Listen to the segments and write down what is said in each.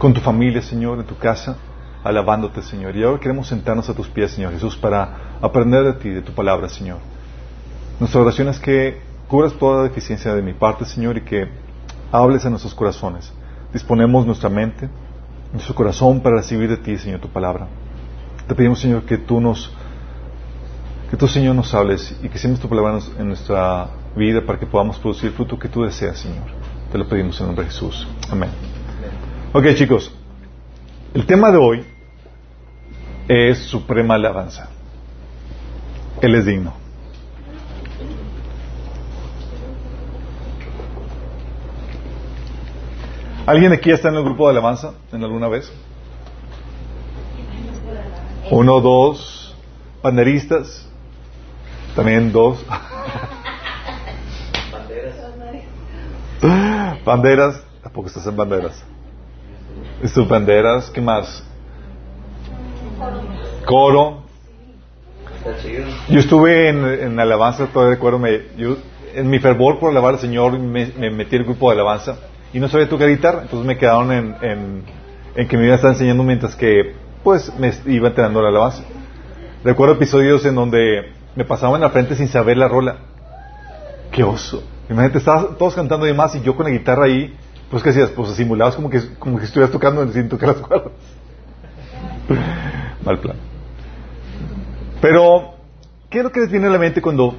con tu familia, Señor, en tu casa, alabándote, Señor. Y ahora queremos sentarnos a tus pies, Señor Jesús, para aprender de ti, de tu palabra, Señor. Nuestra oración es que cubras toda deficiencia de mi parte, Señor, y que hables a nuestros corazones. Disponemos nuestra mente, nuestro corazón para recibir de ti, Señor, tu palabra. Te pedimos, Señor, que tú nos, que tú, Señor, nos hables y que siembres tu palabra en nuestra vida para que podamos producir el fruto que tú deseas, Señor. Te lo pedimos en nombre de Jesús. Amén. Ok, chicos. El tema de hoy es suprema alabanza. Él es digno. ¿Alguien aquí está en el grupo de alabanza en alguna vez? Uno, dos, banderistas, también dos. Banderas, tampoco estás en banderas. Estos banderas, ¿qué más? Coro. Yo estuve en, en alabanza, todavía recuerdo, me, yo, en mi fervor por alabar al Señor me, me metí el grupo de alabanza y no sabía tocar guitarra, entonces me quedaron en, en, en que me iba a estar enseñando mientras que pues me iba entrenando la alabanza. Recuerdo episodios en donde me pasaban en la frente sin saber la rola. ¡Qué oso! Imagínate, estaban todos cantando y demás y yo con la guitarra ahí, pues que hacías, pues simulabas como que, como que estuvieras tocando sin tocar las cuerdas. Mal plan. Pero, ¿qué es lo que les viene a la mente cuando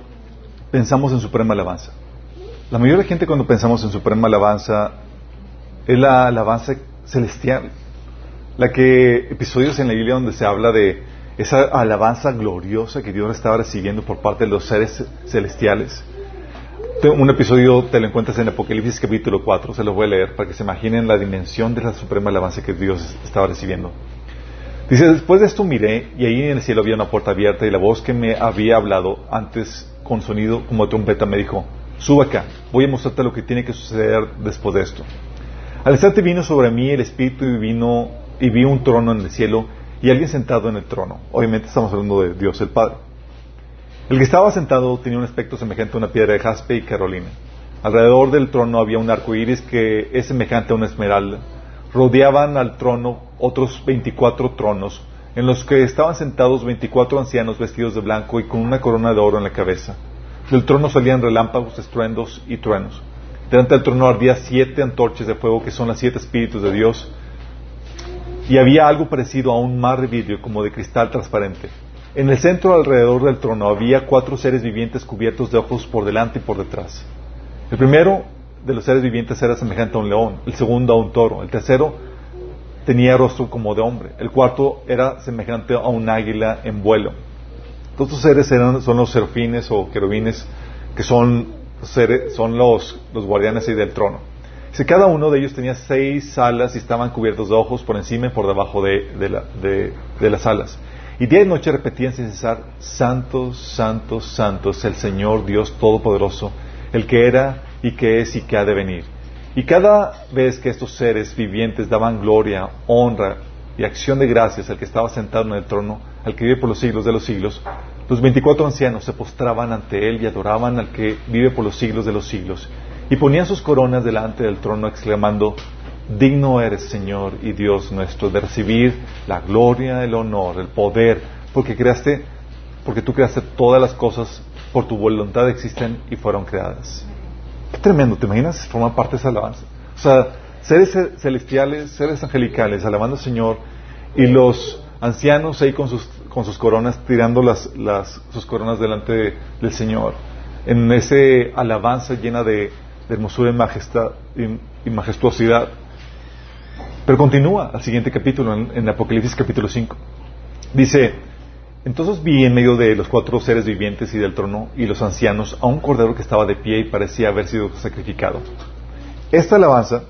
pensamos en Suprema Alabanza? La mayoría de la gente cuando pensamos en Suprema Alabanza es la alabanza celestial. La que, episodios en la Biblia donde se habla de esa alabanza gloriosa que Dios estaba recibiendo por parte de los seres celestiales. Un episodio te lo encuentras en Apocalipsis capítulo 4, se lo voy a leer para que se imaginen la dimensión de la suprema alabanza que Dios estaba recibiendo. Dice, después de esto miré y ahí en el cielo había una puerta abierta y la voz que me había hablado antes con sonido como trompeta me dijo, sube acá, voy a mostrarte lo que tiene que suceder después de esto. Al instante vino sobre mí el Espíritu y vino y vi un trono en el cielo y alguien sentado en el trono. Obviamente estamos hablando de Dios el Padre. El que estaba sentado tenía un aspecto semejante a una piedra de jaspe y carolina. Alrededor del trono había un arco iris que es semejante a una esmeralda. Rodeaban al trono otros veinticuatro tronos, en los que estaban sentados veinticuatro ancianos vestidos de blanco y con una corona de oro en la cabeza. Del trono salían relámpagos, estruendos y truenos. Delante del trono ardía siete antorchas de fuego, que son las siete espíritus de Dios. Y había algo parecido a un mar de vidrio, como de cristal transparente. En el centro alrededor del trono había cuatro seres vivientes cubiertos de ojos por delante y por detrás. El primero de los seres vivientes era semejante a un león, el segundo a un toro, el tercero tenía rostro como de hombre, el cuarto era semejante a un águila en vuelo. Todos estos seres eran, son los serafines o querubines, que son, son los, guardianes ahí del trono. Si cada uno de ellos tenía seis alas y estaban cubiertos de ojos por encima y por debajo de las alas. Y día y noche repetían sin cesar, Santos, Santos, Santos, el Señor Dios Todopoderoso, el que era y que es y que ha de venir. Y cada vez que estos seres vivientes daban gloria, honra y acción de gracias al que estaba sentado en el trono, al que vive por los siglos de los siglos, los veinticuatro ancianos se postraban ante él y adoraban al que vive por los siglos de los siglos, y ponían sus coronas delante del trono exclamando, digno eres Señor y Dios nuestro de recibir la gloria, el honor, el poder, porque creaste, porque tú creaste todas las cosas por tu voluntad existen y fueron creadas. Qué tremendo, ¿te imaginas formar parte de esa alabanza? O sea, seres celestiales, seres angelicales, alabando al Señor, y los ancianos ahí con sus, con sus coronas, tirando las, las, sus coronas delante del Señor, en ese alabanza llena de, de hermosura y, majestad, y, majestuosidad. Pero continúa al siguiente capítulo, en, en Apocalipsis capítulo 5. Dice, entonces vi en medio de los cuatro seres vivientes y del trono y los ancianos a un cordero que estaba de pie y parecía haber sido sacrificado. Esta alabanza,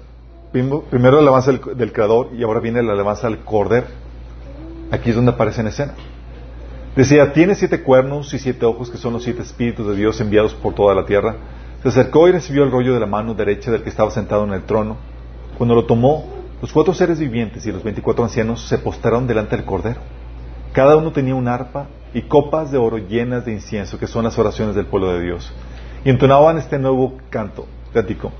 primero la alabanza del, del creador y ahora viene la alabanza al cordero. Aquí es donde aparece en escena. Decía, tiene siete cuernos y siete ojos que son los siete espíritus de Dios enviados por toda la tierra. Se acercó y recibió el rollo de la mano derecha del que estaba sentado en el trono. Cuando lo tomó, los cuatro seres vivientes y los veinticuatro ancianos se postraron delante del cordero. Cada uno tenía un arpa y copas de oro llenas de incienso, que son las oraciones del pueblo de Dios. Y entonaban este nuevo canto, cántico.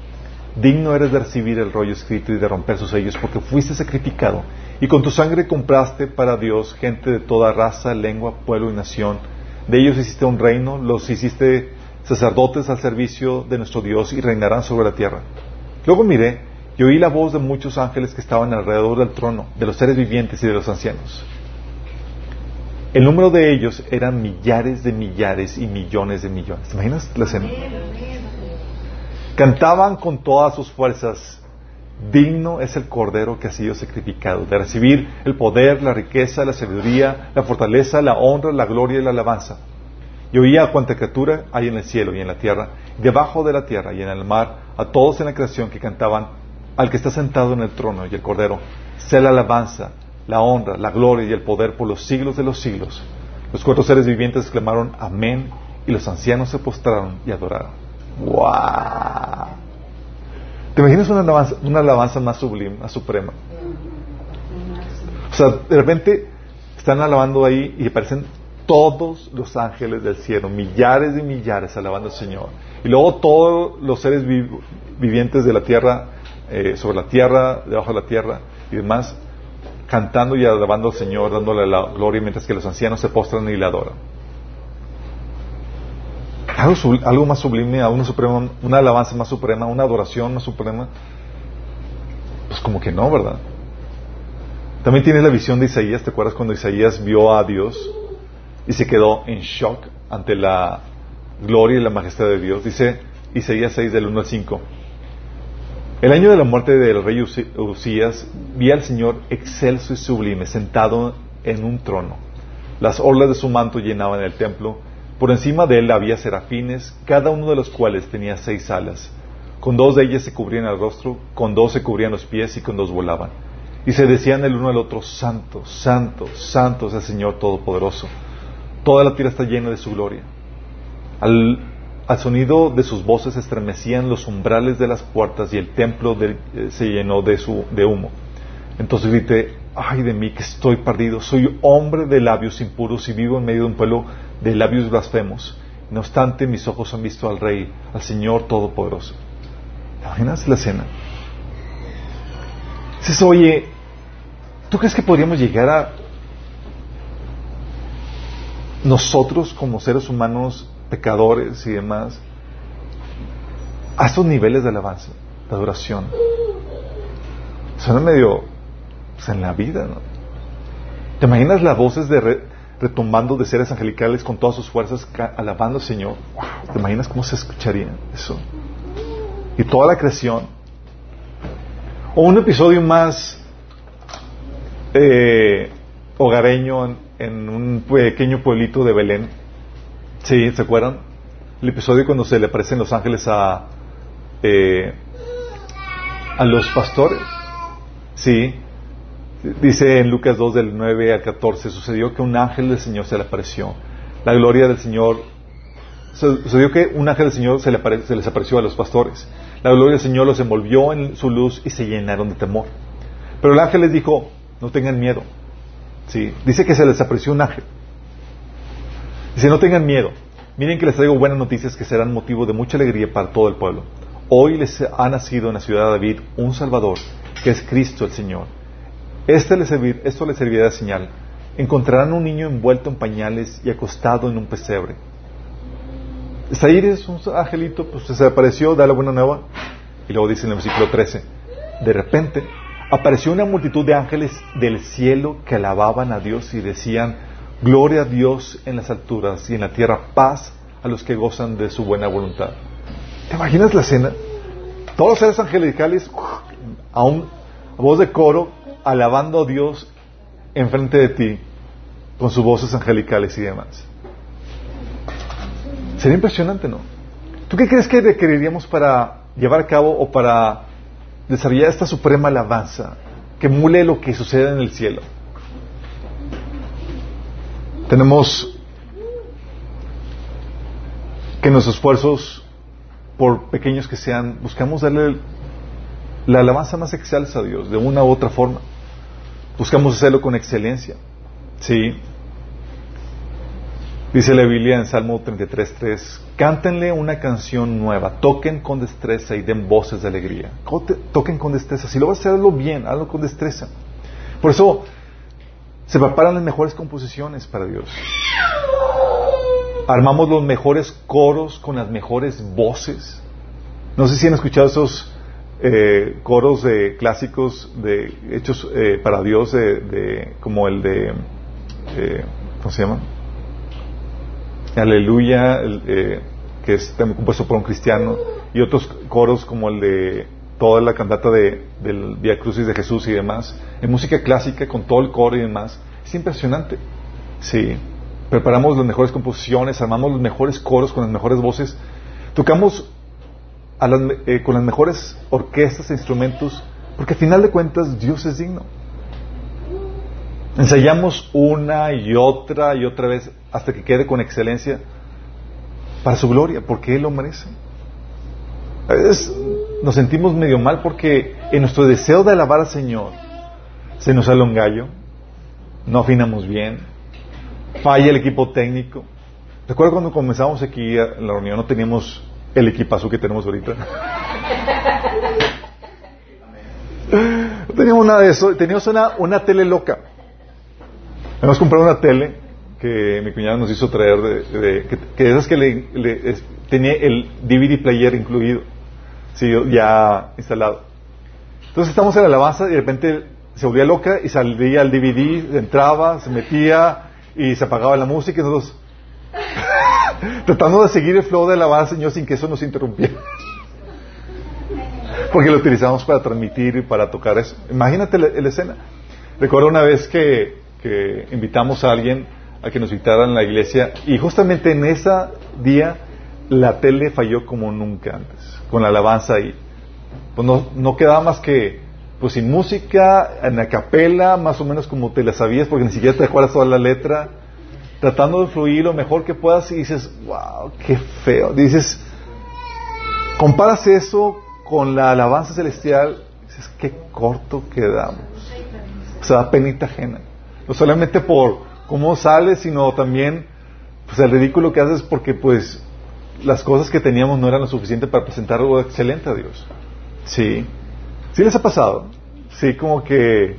digno eres de recibir el rollo escrito y de romper sus sellos, porque fuiste sacrificado y con tu sangre compraste para Dios gente de toda raza, lengua, pueblo y nación. De ellos hiciste un reino, los hiciste sacerdotes al servicio de nuestro Dios y reinarán sobre la tierra. Luego miré y oí la voz de muchos ángeles que estaban alrededor del trono, de los seres vivientes y de los ancianos. El número de ellos eran millares de millares y millones de millones. ¿Te imaginas la escena? Cantaban con todas sus fuerzas, digno es el Cordero que ha sido sacrificado, de recibir el poder, la riqueza, la sabiduría, la fortaleza, la honra, la gloria y la alabanza. Y oía a cuanta criatura hay en el cielo y en la tierra, debajo de la tierra y en el mar, a todos en la creación que cantaban al que está sentado en el trono y el Cordero, sea la alabanza, la honra, la gloria y el poder por los siglos de los siglos. Los cuatro seres vivientes exclamaron Amén y los ancianos se postraron y adoraron. ¡Wow! ¿Te imaginas una alabanza, una alabanza más sublime, más suprema? O sea, de repente están alabando ahí y aparecen todos los ángeles del cielo, millares y millares alabando al Señor. Y luego todos los seres vivientes de la tierra, eh, sobre la tierra, debajo de la tierra y demás, cantando y alabando al Señor, dándole la gloria, mientras que los ancianos se postran y le adoran. Algo, más sublime, una, suprema, una alabanza más suprema, una adoración más suprema. Pues como que no, ¿verdad? También tienes la visión de Isaías, ¿te acuerdas cuando Isaías vio a Dios y se quedó en shock ante la gloria y la majestad de Dios? Dice Isaías 6 del 1 al 5. El año de la muerte del rey Usías vi al Señor excelso y sublime, sentado en un trono. Las orlas de su manto llenaban el templo por encima de él había serafines, cada uno de los cuales tenía seis alas. Con dos de ellas se cubrían el rostro, con dos se cubrían los pies y con dos volaban. Y se decían el uno al otro, Santo, Santo, Santo es el Señor Todopoderoso. Toda la tierra está llena de su gloria. Al, sonido de sus voces estremecían los umbrales de las puertas y el templo eh, se llenó de, su, de humo. Entonces grité, ay de mí que estoy perdido, soy hombre de labios impuros y vivo en medio de un pueblo de labios blasfemos. No obstante, mis ojos han visto al Rey, al Señor Todopoderoso. ¿Te imaginas la escena? Dices, oye, ¿tú crees que podríamos llegar a nosotros como seres humanos, pecadores y demás, a estos niveles de alabanza, de adoración? Suena medio pues, en la vida, ¿no? ¿Te imaginas las voces de retumbando de seres angelicales con todas sus fuerzas alabando al Señor? ¿Te imaginas cómo se escucharía eso? Y toda la creación. O un episodio más eh, hogareño en, un pequeño pueblito de Belén. ¿Sí? ¿Se acuerdan? El episodio cuando se le aparecen los ángeles a, eh, a los pastores. Sí, Dice en Lucas 2 del 9 al 14, sucedió que un ángel del Señor se le apareció. La gloria del Señor, sucedió que un ángel del Señor se, les apareció a los pastores. La gloria del Señor los envolvió en su luz y se llenaron de temor. Pero el ángel les dijo, no tengan miedo. Sí, dice que se les apareció un ángel. Dice, no tengan miedo. Miren que les traigo buenas noticias que serán motivo de mucha alegría para todo el pueblo. Hoy les ha nacido en la ciudad de David un Salvador, que es Cristo el Señor. Este esto le servirá de señal. Encontrarán un niño envuelto en pañales y acostado en un pesebre. Ahí, es un angelito, pues se apareció, da la buena nueva. Y luego dice en el versículo 13, de repente apareció una multitud de ángeles del cielo que alababan a Dios y decían, gloria a Dios en las alturas y en la tierra paz a los que gozan de su buena voluntad. ¿Te imaginas la escena? Todos los seres angelicales a, un, a voz de coro alabando a Dios enfrente de ti con sus voces angelicales y demás. Sería impresionante, ¿no? ¿Tú qué crees que requeriríamos para llevar a cabo o para desarrollar esta suprema alabanza que mule lo que sucede en el cielo? Tenemos que nuestros esfuerzos, por pequeños que sean, buscamos darle la alabanza más excelsa a Dios de una u otra forma. Buscamos hacerlo con excelencia. Sí. Dice la Biblia en Salmo 33.3, cántenle una canción nueva, toquen con destreza y den voces de alegría. Toquen con destreza. Si lo vas a hacer, bien, hazlo con destreza. Por eso se preparan las mejores composiciones para Dios. Armamos los mejores coros con las mejores voces. No sé si han escuchado esos eh, coros de clásicos de hechos eh, para Dios, de, como el de, eh, ¿cómo se llama? Aleluya, que es compuesto por un cristiano, y otros coros como el de toda la cantata de, del Via Crucis de Jesús y demás, en música clásica con todo el coro y demás. Es impresionante. Sí. Preparamos las mejores composiciones, armamos los mejores coros con las mejores voces, tocamos eh, con las mejores orquestas e instrumentos, porque al final de cuentas Dios es digno. Ensayamos una y otra y otra vez hasta que quede con excelencia para su gloria, porque Él lo merece. A veces nos sentimos medio mal porque en nuestro deseo de alabar al Señor se nos sale un gallo, no afinamos bien, falla el equipo técnico. Recuerdo cuando comenzamos aquí en la reunión no teníamos el equipazo que tenemos ahorita. No teníamos nada de eso, teníamos una, una tele loca. Hemos comprado una tele que mi cuñada nos hizo traer, de, que, esas que le, tenía el DVD player incluido, sí, ya instalado. Entonces estamos en la alabanza y de repente se volvía loca y salía el DVD, entraba, se metía y se apagaba la música y nosotros tratando de seguir el flow de la alabanza, Señor, sin que eso nos interrumpiera. Porque lo utilizamos para transmitir y para tocar eso. Imagínate la escena. Recuerdo una vez que que invitamos a alguien a que nos visitara en la iglesia y justamente en ese día la tele falló como nunca antes, con la alabanza ahí. Pues no, no quedaba más que pues sin música, en la capela, más o menos como te la sabías, porque ni siquiera te acuerdas toda la letra, tratando de fluir lo mejor que puedas y dices, wow, qué feo. Dices, comparas eso con la alabanza celestial, dices, qué corto quedamos. O sea, penita ajena no solamente por cómo sales, sino también pues el ridículo que haces porque pues las cosas que teníamos no eran lo suficiente para presentar algo excelente a Dios. Sí. ¿Sí les ha pasado? Sí, como que...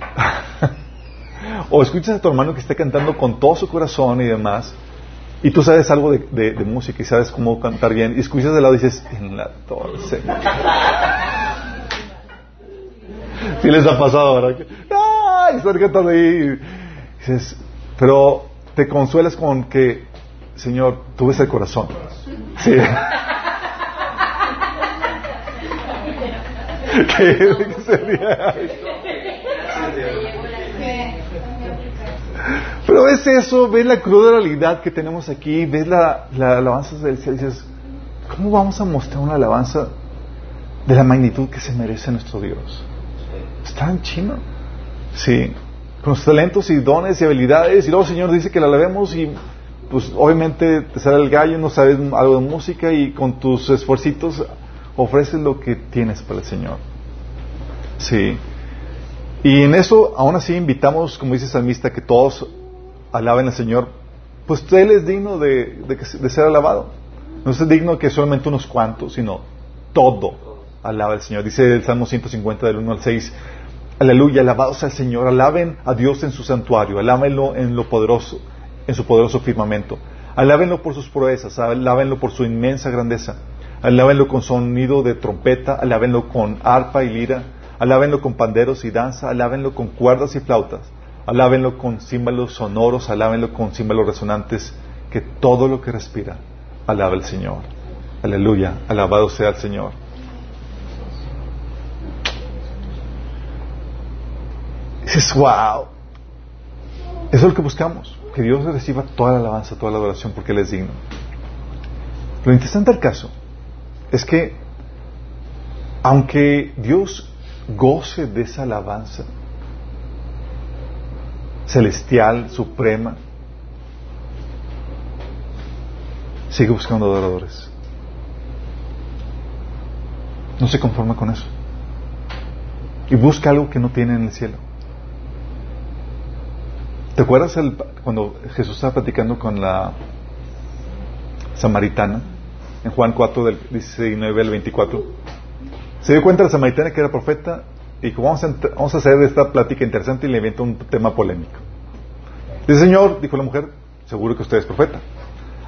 o escuchas a tu hermano que está cantando con todo su corazón y demás, y tú sabes algo de, música y sabes cómo cantar bien, y escuchas de lado y dices, en la torre, Sí les ha pasado, ¿verdad? y ahí. pero te consuelas con que, Señor, tú ves el corazón. Sí. ¿Qué, sería? Pero ves eso, ves la cruda realidad que tenemos aquí, ves la, la alabanza del cielo y dices, ¿cómo vamos a mostrar una alabanza de la magnitud que se merece nuestro Dios? Está en chino. Sí, con sus talentos y dones y habilidades. Y luego el Señor dice que la alabemos y pues obviamente te sale el gallo, no sabes algo de música y con tus esfuercitos ofreces lo que tienes para el Señor. Sí. Y en eso, aún así, invitamos, como dice el salmista, que todos alaben al Señor. Pues Él es digno de, de, ser alabado. No es digno que solamente unos cuantos, sino todo alaba al Señor. Dice el Salmo 150 del 1 al 6, Aleluya, alabados al Señor, alaben a Dios en su santuario, alábenlo en lo poderoso, en su poderoso firmamento. Alábenlo por sus proezas, alábenlo por su inmensa grandeza. Alábenlo con sonido de trompeta, alábenlo con arpa y lira, alábenlo con panderos y danza, alábenlo con cuerdas y flautas, alábenlo con címbalos sonoros, alábenlo con címbalos resonantes, que todo lo que respira alaba al Señor. Aleluya, alabado sea el Señor. dices, wow. Eso es lo que buscamos, que Dios reciba toda la alabanza, toda la adoración, porque Él es digno. Lo interesante del caso es que, aunque Dios goce de esa alabanza celestial, suprema, sigue buscando adoradores. No se conforma con eso. Y busca algo que no tiene en el cielo. ¿Te acuerdas cuando Jesús estaba platicando con la samaritana? En Juan 4, del 19 al 24. Se dio cuenta la samaritana que era profeta y dijo, vamos a, vamos hacer esta plática interesante y le inventa un tema polémico. Dice, Señor, dijo la mujer, seguro que usted es profeta.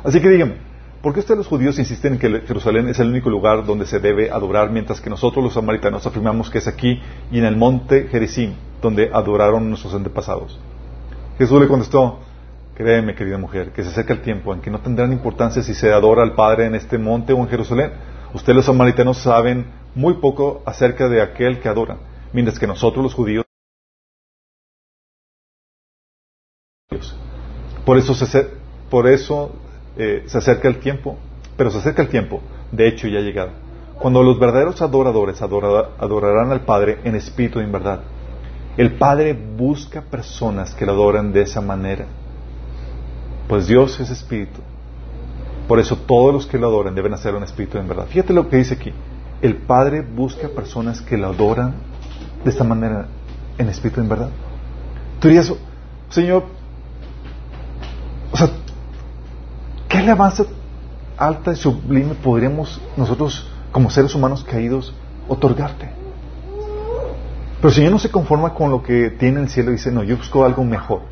Así que díganme, ¿por qué ustedes los judíos insisten en que Jerusalén es el único lugar donde se debe adorar, mientras que nosotros los samaritanos afirmamos que es aquí y en el monte Gerizim, donde adoraron nuestros antepasados? Jesús le contestó, créeme querida mujer, que se acerca el tiempo en que no tendrán importancia si se adora al Padre en este monte o en Jerusalén. Ustedes los samaritanos saben muy poco acerca de aquel que adora, mientras que nosotros los judíos por eso se, por eso, eh, se acerca el tiempo, pero se acerca el tiempo, de hecho ya ha llegado, cuando los verdaderos adoradores adorarán al Padre en espíritu y en verdad. El Padre busca personas que lo adoran de esa manera. Pues Dios es espíritu. Por eso todos los que lo adoran deben hacerlo en espíritu en verdad. Fíjate lo que dice aquí. El Padre busca personas que lo adoran de esta manera, en espíritu en verdad. Tú dirías, Señor, o sea, ¿qué alabanza alta y sublime podríamos nosotros, como seres humanos caídos, otorgarte? Pero el Señor no se conforma con lo que tiene en el cielo y dice, no, yo busco algo mejor.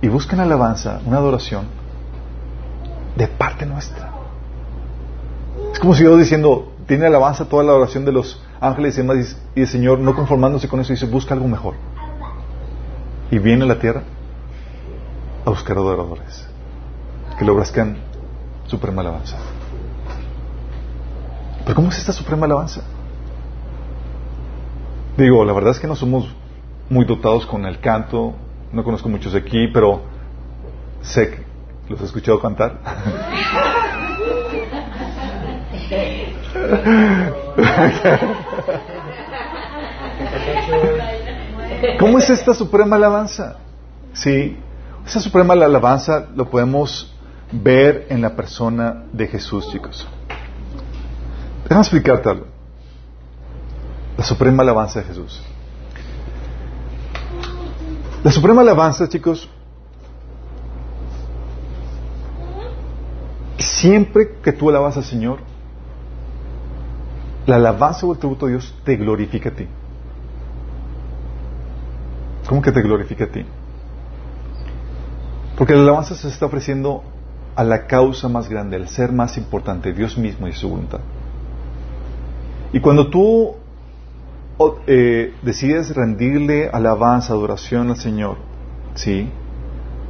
Y buscan alabanza, una adoración de parte nuestra. Es como si yo diciendo, tiene alabanza toda la adoración de los ángeles y demás, y el Señor, no conformándose con eso, dice, busca algo mejor. Y viene a la tierra a buscar adoradores que le ofrezcan suprema alabanza. Pero ¿cómo es esta suprema alabanza? Digo, la verdad es que no somos muy dotados con el canto, no conozco muchos aquí, pero sé que los he escuchado cantar. ¿Cómo es esta suprema alabanza? Sí, esa suprema alabanza lo podemos ver en la persona de Jesús, chicos. Déjame explicarte algo. La suprema alabanza de Jesús. La suprema alabanza, chicos, siempre que tú alabas al Señor, la alabanza o el tributo a Dios te glorifica a ti. ¿Cómo que te glorifica a ti? Porque la alabanza se está ofreciendo a la causa más grande, al ser más importante, Dios mismo y su voluntad. Y cuando tú eh, decides rendirle alabanza, adoración al Señor, ¿sí?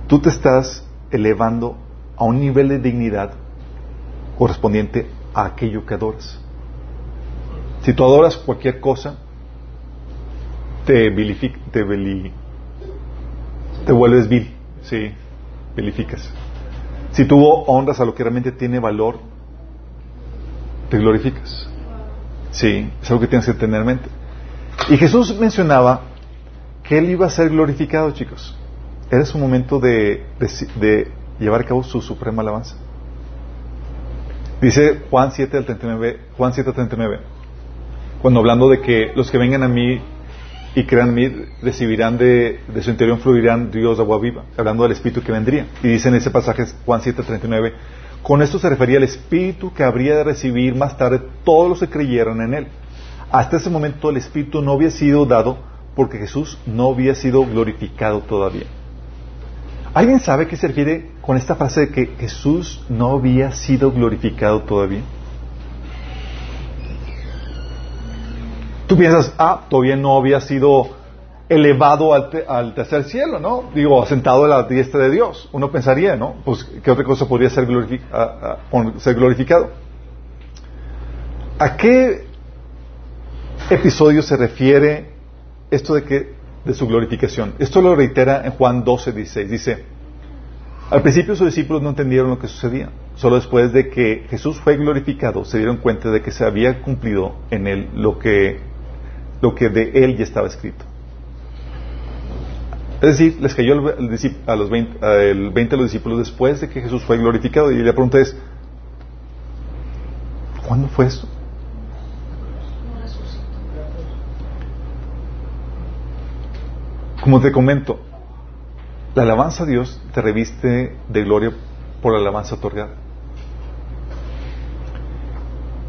Tú te estás elevando a un nivel de dignidad correspondiente a aquello que adoras. Si tú adoras cualquier cosa, te vilifica, te, te vuelves vil, sí, vilificas. Si tú honras a lo que realmente tiene valor, te glorificas. Sí, es algo que tienes que tener en mente. Y Jesús mencionaba que Él iba a ser glorificado, chicos. Era su momento de, llevar a cabo su suprema alabanza. Dice Juan 7 al 39, Juan 7 al 39, cuando hablando de que los que vengan a mí y crean en mí recibirán de, su interior fluirán ríos de agua viva, hablando del Espíritu que vendría. Y dice en ese pasaje Juan 7 al 39, con esto se refería al Espíritu que habría de recibir más tarde todos los que creyeran en Él. Hasta ese momento el Espíritu no había sido dado porque Jesús no había sido glorificado todavía. ¿Alguien sabe qué se refiere con esta frase de que Jesús no había sido glorificado todavía? Tú piensas, ah, todavía no había sido elevado al, tercer cielo, ¿no? Digo, sentado a la diestra de Dios. Uno pensaría, ¿no? Pues, ¿qué otra cosa podría ser, ser glorificado? ¿A qué episodio se refiere esto de que de su glorificación? Esto lo reitera en Juan 12, 16. Dice, al principio sus discípulos no entendieron lo que sucedía. Solo después de que Jesús fue glorificado se dieron cuenta de que se había cumplido en él lo que, lo que de él ya estaba escrito. Es decir, les cayó el, a los 20, el 20 a los discípulos después de que Jesús fue glorificado. Y la pregunta es, ¿cuándo fue esto? Como te comento, La alabanza a Dios te reviste de gloria por la alabanza otorgada.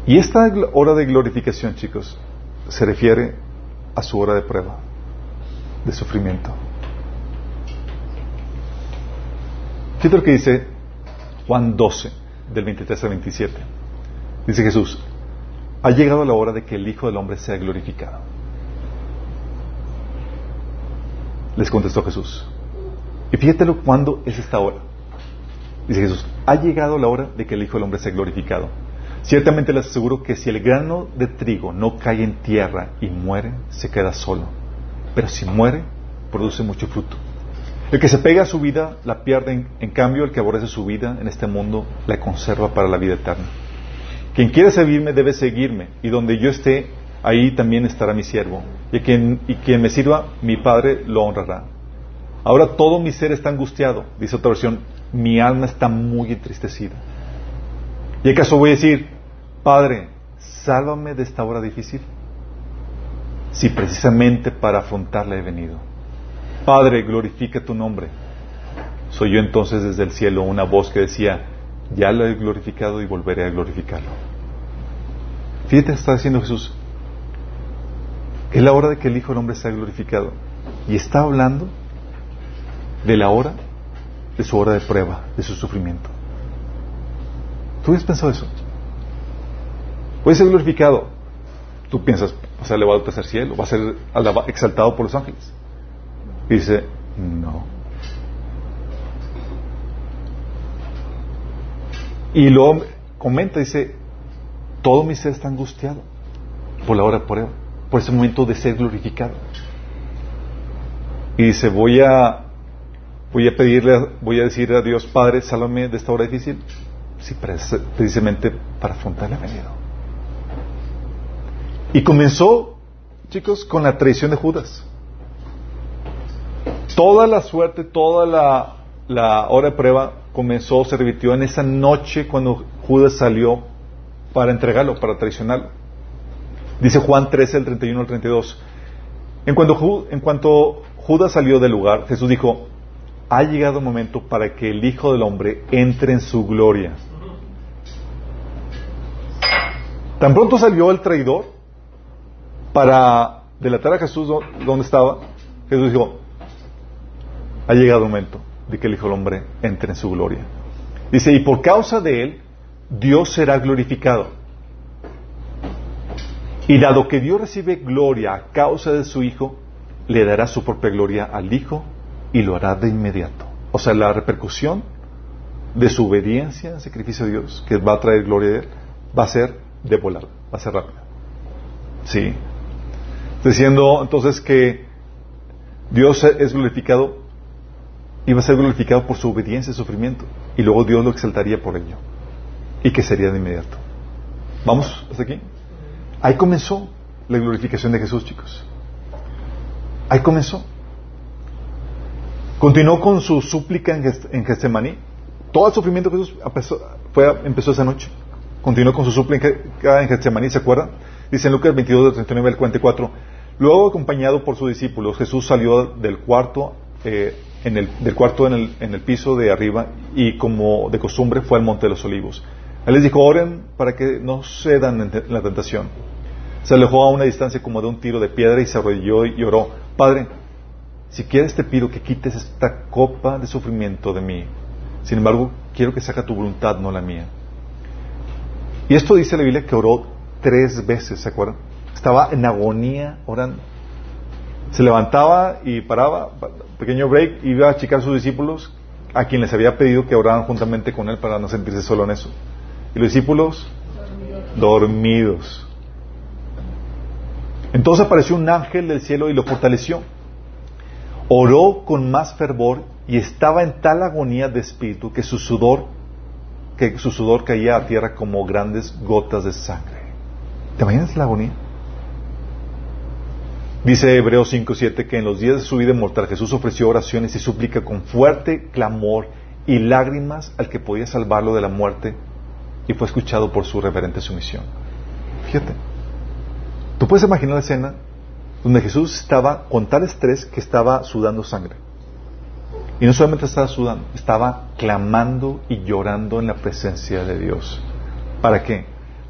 Y esta hora de glorificación, chicos, se refiere a su hora de prueba, de sufrimiento. Fíjate lo que dice Juan 12, del 23 al 27. Dice Jesús, ha llegado la hora de que el Hijo del Hombre sea glorificado. Les contestó Jesús. Y fíjate cuándo es esta hora. Dice Jesús, ha llegado la hora de que el Hijo del Hombre sea glorificado. Ciertamente les aseguro que si el grano de trigo no cae en tierra y muere, se queda solo. Pero si muere, produce mucho fruto. El que se pega a su vida la pierde, en, cambio el que aborrece su vida en este mundo la conserva para la vida eterna. Quien quiere servirme debe seguirme, y donde yo esté, ahí también estará mi siervo. Y quien, y quien me sirva, mi Padre lo honrará. Ahora todo mi ser está angustiado, dice otra versión, mi alma está muy entristecida. ¿Y acaso voy a decir, Padre, sálvame de esta hora difícil? Si precisamente para afrontarla he venido. Padre, glorifica tu nombre. Soy yo entonces desde el cielo una voz que decía, ya lo he glorificado y volveré a glorificarlo. Fíjate, está diciendo Jesús, es la hora de que el Hijo del Hombre sea glorificado. Y está hablando de la hora de su hora de prueba, de su sufrimiento. ¿Tú has pensado eso? Puede ser glorificado. Tú piensas, o sea, elevado al tercer cielo, va a ser exaltado por los ángeles. Dice, no. Y luego comenta, dice, todo mi ser está angustiado por la hora de prueba, por ese momento de ser glorificado. Y dice, voy a, voy a pedirle, voy a decirle a Dios, Padre, sálvame de esta hora difícil. Sí, precisamente para afrontar la venida. Y comenzó, chicos, con la traición de Judas. Toda la suerte, toda la, hora de prueba comenzó, se revirtió en esa noche cuando Judas salió para entregarlo, para traicionarlo. Dice Juan 13, el 31 al 32. En cuanto, en cuanto Judas salió del lugar, Jesús dijo, ha llegado el momento para que el Hijo del Hombre entre en su gloria. Tan pronto salió el traidor para delatar a Jesús donde estaba, Jesús dijo, ha llegado el momento de que el Hijo del Hombre entre en su gloria. Dice, y por causa de él, Dios será glorificado. Y dado que Dios recibe gloria a causa de su Hijo, le dará su propia gloria al Hijo y lo hará de inmediato. O sea, la repercusión de su obediencia al sacrificio de Dios, que va a traer gloria a Él, va a ser de volar, va a ser rápida. Sí. Diciendo entonces que Dios es glorificado iba a ser glorificado por su obediencia y sufrimiento. Y luego Dios lo exaltaría por ello. Y que sería de inmediato. ¿Vamos hasta aquí? Ahí comenzó la glorificación de Jesús, chicos. Ahí comenzó. Continuó con su súplica en Getsemaní. Todo el sufrimiento de Jesús empezó, fue, empezó esa noche. Continuó con su súplica en Getsemaní, ¿se acuerdan? Dice en Lucas 22, 39 al 44. Luego, acompañado por sus discípulos, Jesús salió del cuarto eh, en el, del cuarto en el, en el piso de arriba y como de costumbre fue al monte de los olivos. Él les dijo, oren para que no cedan en la tentación. Se alejó a una distancia como de un tiro de piedra y se arrodilló y oró, Padre, si quieres te pido que quites esta copa de sufrimiento de mí. Sin embargo, quiero que saca tu voluntad, no la mía. Y esto dice la Biblia que oró tres veces, ¿se acuerdan? Estaba en agonía orando. Se levantaba y paraba, pequeño break, iba a achicar a sus discípulos, a quien les había pedido que oraran juntamente con él para no sentirse solo en eso. Y los discípulos dormidos. Entonces apareció un ángel del cielo y lo fortaleció. Oró con más fervor y estaba en tal agonía de espíritu que su sudor que su sudor caía a tierra como grandes gotas de sangre. ¿Te imaginas la agonía? Dice Hebreos 5.7 que en los días de su vida mortal Jesús ofreció oraciones y súplica con fuerte clamor y lágrimas al que podía salvarlo de la muerte y fue escuchado por su reverente sumisión. Fíjate, tú puedes imaginar la escena donde Jesús estaba con tal estrés que estaba sudando sangre. Y no solamente estaba sudando, estaba clamando y llorando en la presencia de Dios. ¿Para qué?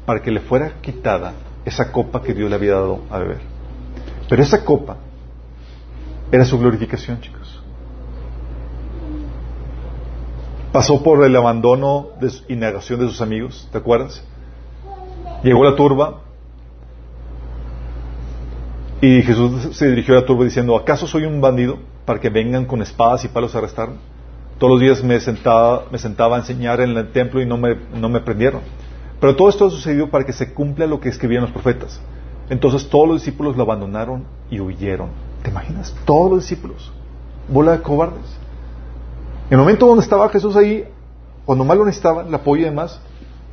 Para que le fuera quitada esa copa que Dios le había dado a beber. Pero esa copa era su glorificación, chicos. Pasó por el abandono y negación de sus amigos, ¿te acuerdas? Llegó la turba y Jesús se dirigió a la turba diciendo, ¿acaso soy un bandido para que vengan con espadas y palos a arrestarme? Todos los días me sentaba, me sentaba a enseñar en el templo y no me, no me prendieron. Pero todo esto ha sucedido para que se cumpla lo que escribían los profetas. Entonces todos los discípulos lo abandonaron y huyeron. ¿Te imaginas? Todos los discípulos. Bola de cobardes. En el momento donde estaba Jesús ahí, cuando más lo necesitaban, el apoyo y demás,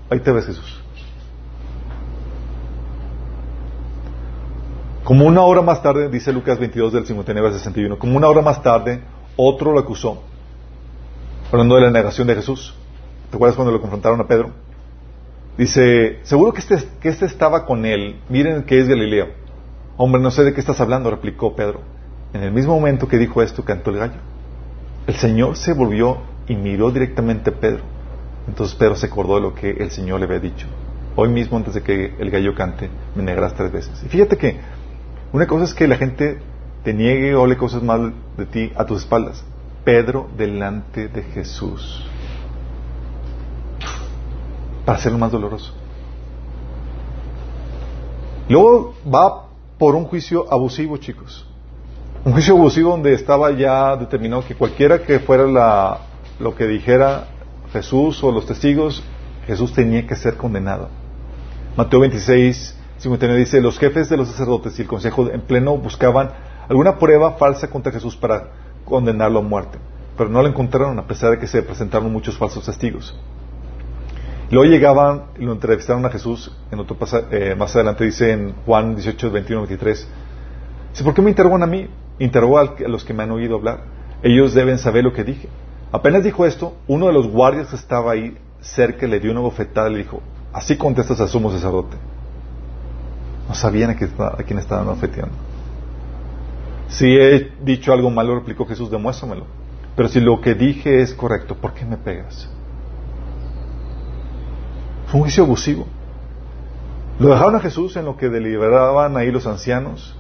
ahí te ves Jesús. Como una hora más tarde, dice Lucas 22 del 59 al 61, como una hora más tarde, otro lo acusó, hablando de la negación de Jesús. ¿Te acuerdas cuando lo confrontaron a Pedro? Dice, seguro que este, que este estaba con él, miren que es Galileo. Hombre, no sé de qué estás hablando, replicó Pedro. En el mismo momento que dijo esto, cantó el gallo. El Señor se volvió y miró directamente a Pedro. Entonces Pedro se acordó de lo que el Señor le había dicho. Hoy mismo, antes de que el gallo cante, me negarás tres veces. Y fíjate que una cosa es que la gente te niegue o hable cosas mal de ti a tus espaldas. Pedro delante de Jesús. Para hacerlo más doloroso. Luego va por un juicio abusivo, chicos. Un juicio abusivo donde estaba ya determinado que cualquiera que fuera la, lo que dijera Jesús o los testigos, Jesús tenía que ser condenado. Mateo 26, 59 dice, los jefes de los sacerdotes y el consejo en pleno buscaban alguna prueba falsa contra Jesús para condenarlo a muerte, pero no lo encontraron a pesar de que se presentaron muchos falsos testigos. Luego llegaban y lo entrevistaron a Jesús, en otro eh, más adelante dice en Juan 18, 21, 23, dice, ¿por qué me interrogan a mí? Interrogó a los que me han oído hablar. Ellos deben saber lo que dije. Apenas dijo esto, uno de los guardias que estaba ahí cerca le dio una bofetada y le dijo, así contestas al sumo sacerdote. No sabían a quién, estaban ofeteando. Si he dicho algo malo, replicó Jesús, demuéstramelo. Pero si lo que dije es correcto, ¿por qué me pegas? Fue un juicio abusivo. Lo dejaron a Jesús en lo que deliberaban ahí los ancianos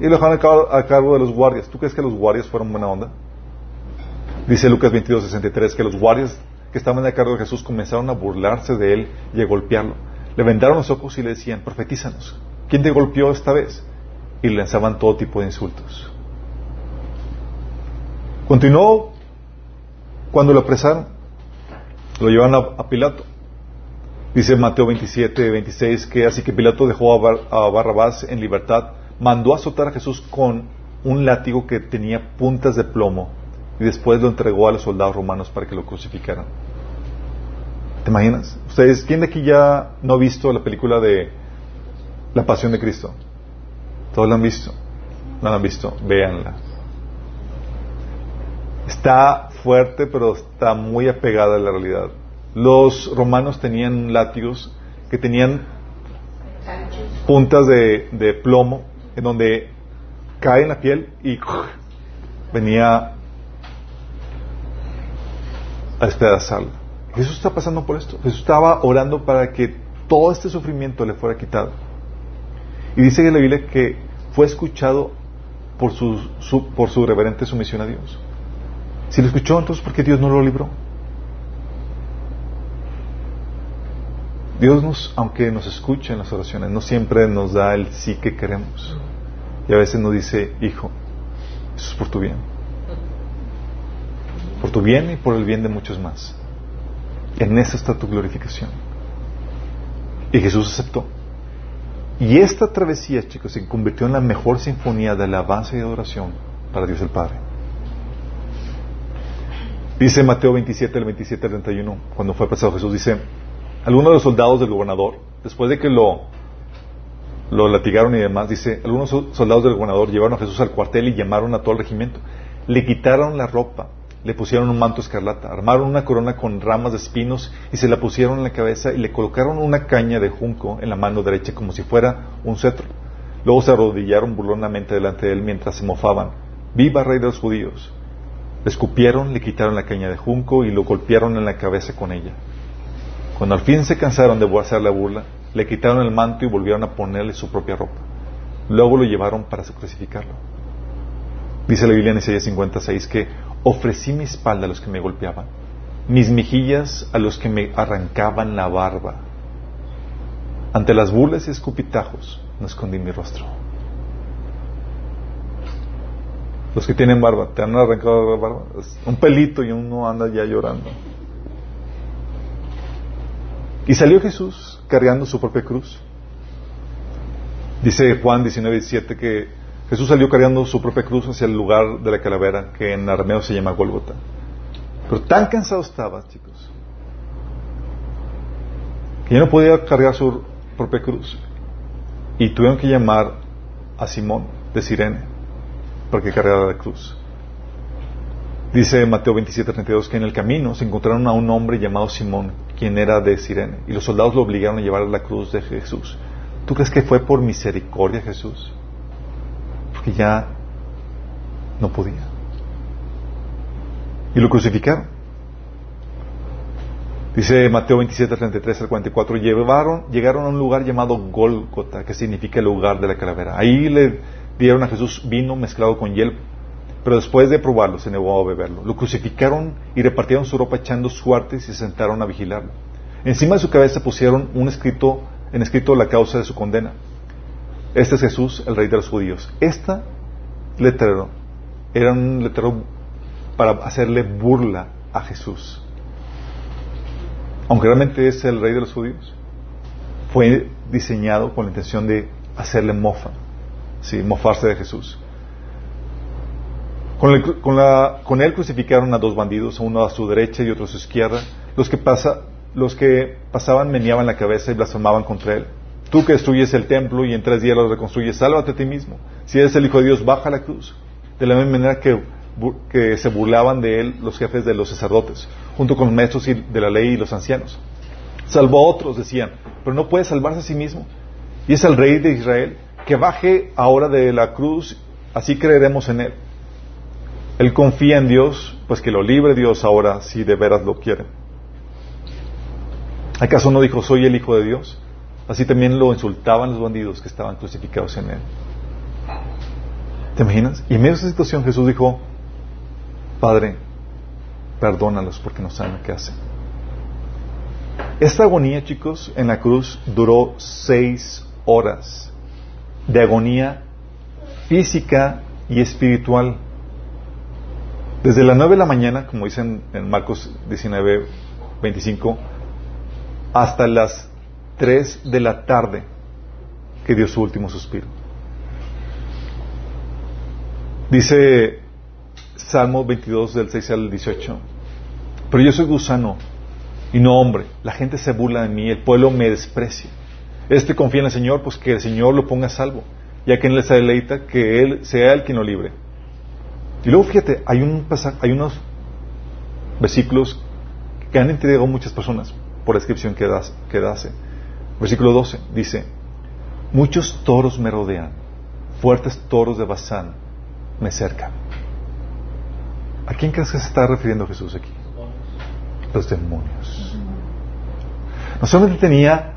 y lo dejaron a cargo, de los guardias. ¿Tú crees que los guardias fueron buena onda? Dice Lucas 22, 63 que los guardias que estaban a cargo de Jesús comenzaron a burlarse de él y a golpearlo. Le vendaron los ojos y le decían, profetízanos. ¿Quién te golpeó esta vez? Y le lanzaban todo tipo de insultos. Continuó cuando lo apresaron. Lo llevaron a, Pilato. Dice Mateo 27, 26 que así que Pilato dejó a, Barrabás en libertad, mandó a azotar a Jesús con un látigo que tenía puntas de plomo y después lo entregó a los soldados romanos para que lo crucificaran. ¿Te imaginas? Ustedes, ¿quién de aquí ya no ha visto la película de la pasión de Cristo. ¿Todos la han visto? ¿No la han visto? Véanla. Está fuerte, pero está muy apegada a la realidad. Los romanos tenían látigos que tenían puntas de, plomo en donde cae en la piel y venía a despedazarla. Jesús está pasando por esto. Jesús estaba orando para que todo este sufrimiento le fuera quitado. Y dice en la Biblia que fue escuchado por su, por su reverente sumisión a Dios. Si lo escuchó, entonces ¿por qué Dios no lo libró? Dios nos, aunque nos escuche en las oraciones, no siempre nos da el sí que queremos. Y a veces nos dice, hijo, eso es por tu bien. Por tu bien y por el bien de muchos más. En eso está tu glorificación. Y Jesús aceptó. Y esta travesía, chicos, se convirtió en la mejor sinfonía de alabanza y adoración para Dios el Padre. Dice Mateo 27, el 27 al 31, cuando fue pasado Jesús, dice, algunos de los soldados del gobernador, después de que lo, lo latigaron y demás, dice, algunos soldados del gobernador llevaron a Jesús al cuartel y llamaron a todo el regimiento. Le quitaron la ropa le pusieron un manto escarlata, armaron una corona con ramas de espinos y se la pusieron en la cabeza y le colocaron una caña de junco en la mano derecha como si fuera un cetro. Luego se arrodillaron burlonamente delante de él mientras se mofaban. ¡Viva rey de los judíos! Le escupieron, le quitaron la caña de junco y lo golpearon en la cabeza con ella. Cuando al fin se cansaron de hacer la burla, le quitaron el manto y volvieron a ponerle su propia ropa. Luego lo llevaron para crucificarlo. Dice la Biblia en Isaías 56 que ofrecí mi espalda a los que me golpeaban, mis mejillas a los que me arrancaban la barba. Ante las burlas y escupitajos no escondí mi rostro. Los que tienen barba, ¿te han arrancado la barba? Un pelito y uno anda ya llorando. Y salió Jesús cargando su propia cruz. Dice Juan 19, que Jesús salió cargando su propia cruz hacia el lugar de la calavera, que en arameo se llama Gólgota. Pero tan cansado estaba, chicos, que ya no podía cargar su propia cruz. Y tuvieron que llamar a Simón de Sirene para que cargara la cruz. Dice Mateo 27:32 que en el camino se encontraron a un hombre llamado Simón, quien era de Sirene, y los soldados lo obligaron a llevar la cruz de Jesús. ¿Tú crees que fue por misericordia Jesús? Porque ya no podía. Y lo crucificaron. Dice Mateo 27, 33 al 44, llevaron, llegaron a un lugar llamado Gólgota, que significa el lugar de la calavera. Ahí le dieron a Jesús vino mezclado con hiel pero después de probarlo, se negó a beberlo. Lo crucificaron y repartieron su ropa echando suertes y se sentaron a vigilarlo. Encima de su cabeza pusieron un escrito, en escrito la causa de su condena. Este es Jesús, el rey de los judíos. Esta letrero era un letrero para hacerle burla a Jesús. Aunque realmente es el rey de los judíos, fue diseñado con la intención de hacerle mofa, sí, mofarse de Jesús. Con, él crucificaron a dos bandidos, uno a su derecha y otro a su izquierda. Los que, pasa, los que pasaban meneaban la cabeza y blasfemaban contra él. Tú que destruyes el templo y en tres días lo reconstruyes, sálvate a ti mismo. Si eres el Hijo de Dios, baja la cruz. De la misma manera que, que se burlaban de él los jefes de los sacerdotes, junto con los maestros de la ley y los ancianos. Salvó a otros, decían, pero no puede salvarse a sí mismo. Y es el rey de Israel, que baje ahora de la cruz, así creeremos en él. Él confía en Dios, pues que lo libre Dios ahora si de veras lo quiere. ¿Acaso no dijo, soy el Hijo de Dios? Así también lo insultaban los bandidos que estaban crucificados en él. ¿Te imaginas? Y en medio de esa situación Jesús dijo, Padre, perdónalos porque no saben lo que hacen. Esta agonía, chicos, en la cruz duró seis horas de agonía física y espiritual. Desde las 9 de la mañana, como dicen en Marcos 19, 25, hasta las 3 de la tarde que dio su último suspiro. Dice Salmo 22 del 6 al 18, pero yo soy gusano y no hombre, la gente se burla de mí, el pueblo me desprecia. Este confía en el Señor, pues que el Señor lo ponga a salvo, ya que Él les deleita que Él sea el quien lo libre. Y luego fíjate, hay, un hay unos versículos que han entendido muchas personas por la descripción que, das, que dase. Versículo 12 dice, muchos toros me rodean, fuertes toros de Bazán me cercan. ¿A quién crees que se está refiriendo Jesús aquí? Los demonios. No solamente tenía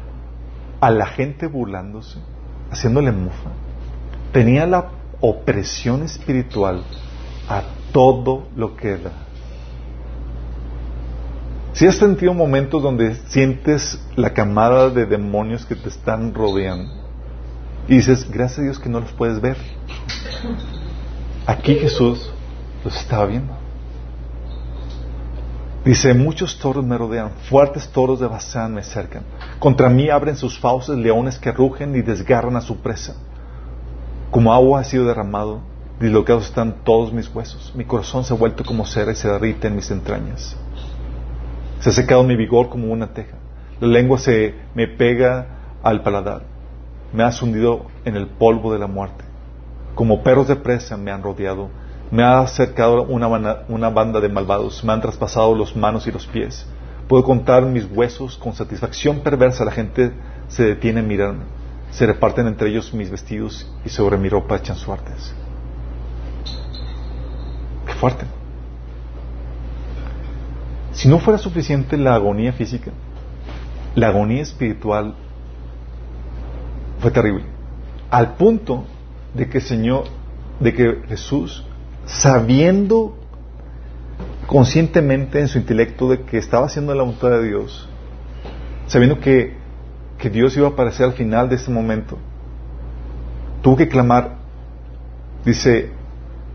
a la gente burlándose, haciéndole mufa, tenía la opresión espiritual a todo lo que da. Si has sentido momentos donde sientes la camada de demonios que te están rodeando y dices, gracias a Dios que no los puedes ver. Aquí Jesús los estaba viendo. Dice, muchos toros me rodean, fuertes toros de Bazán me cercan. Contra mí abren sus fauces leones que rugen y desgarran a su presa. Como agua ha sido derramado Dislocados están todos mis huesos. Mi corazón se ha vuelto como cera y se derrite en mis entrañas. Se ha secado mi vigor como una teja. La lengua se me pega al paladar. Me ha hundido en el polvo de la muerte. Como perros de presa me han rodeado. Me ha acercado una, una banda de malvados. Me han traspasado los manos y los pies. Puedo contar mis huesos con satisfacción perversa. La gente se detiene a mirarme. Se reparten entre ellos mis vestidos y sobre mi ropa echan suertes Si no fuera suficiente la agonía física, la agonía espiritual fue terrible. Al punto de que Señor, de que Jesús, sabiendo conscientemente en su intelecto de que estaba haciendo la voluntad de Dios, sabiendo que, que Dios iba a aparecer al final de este momento, tuvo que clamar, dice,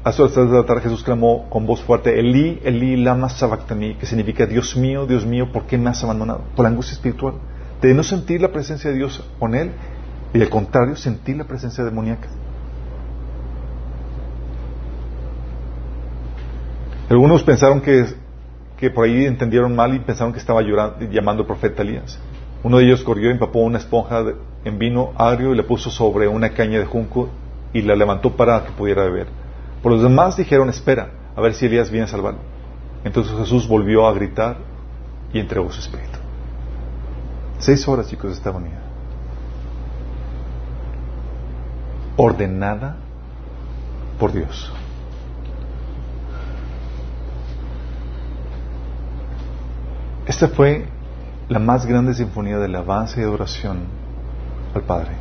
a su de la tarde Jesús clamó con voz fuerte, Eli, Eli, lama sabactani, que significa, Dios mío, Dios mío, ¿por qué me has abandonado? Por la angustia espiritual, de no sentir la presencia de Dios con él, y al contrario, sentir la presencia demoníaca. Algunos pensaron que, que por ahí entendieron mal y pensaron que estaba llorando, llamando al profeta Elías. Uno de ellos corrió y empapó una esponja en vino agrio y la puso sobre una caña de junco y la levantó para que pudiera beber. Por los demás dijeron, espera, a ver si Elías viene a salvarlo. Entonces Jesús volvió a gritar y entregó su espíritu. Seis horas, chicos, esta agonía. Ordenada por Dios. Esta fue la más grande sinfonía de alabanza y adoración al Padre.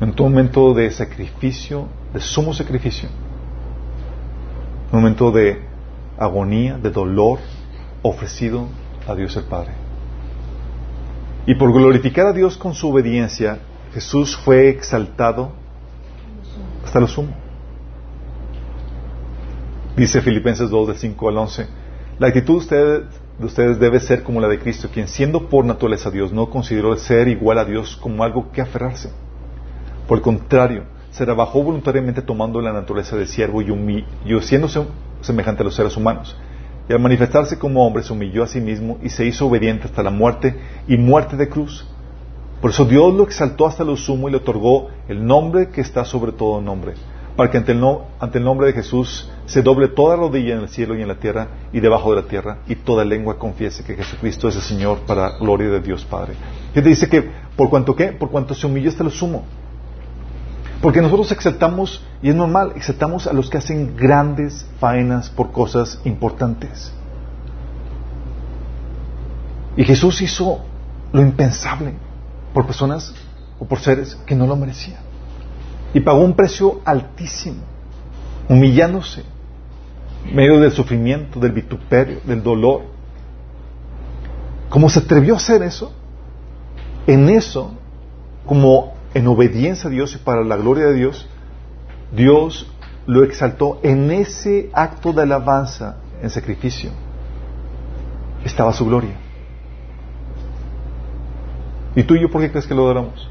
En un momento de sacrificio, de sumo sacrificio, momento de agonía, de dolor ofrecido a Dios el Padre. Y por glorificar a Dios con su obediencia, Jesús fue exaltado hasta lo sumo. Dice Filipenses 2, del 5 al 11, la actitud de ustedes debe ser como la de Cristo, quien siendo por naturaleza Dios no consideró ser igual a Dios como algo que aferrarse. Por el contrario, se rebajó voluntariamente tomando la naturaleza de siervo y, y haciéndose semejante a los seres humanos. Y al manifestarse como hombre se humilló a sí mismo y se hizo obediente hasta la muerte y muerte de cruz. Por eso Dios lo exaltó hasta lo sumo y le otorgó el nombre que está sobre todo nombre para que ante el, nombre de Jesús se doble toda rodilla en el cielo y en la tierra y debajo de la tierra y toda lengua confiese que Jesucristo es el Señor para gloria de Dios Padre. Y te dice que por cuanto qué, por cuanto se humilla hasta lo sumo. Porque nosotros exaltamos, y es normal, exaltamos a los que hacen grandes faenas por cosas importantes. Y Jesús hizo lo impensable por personas o por seres que no lo merecían. Y pagó un precio altísimo, humillándose, en medio del sufrimiento, del vituperio, del dolor. ¿Cómo se atrevió a hacer eso? En eso, como en obediencia a Dios y para la gloria de Dios, Dios lo exaltó en ese acto de alabanza, en sacrificio. Estaba su gloria. ¿Y tú y yo por qué crees que lo adoramos?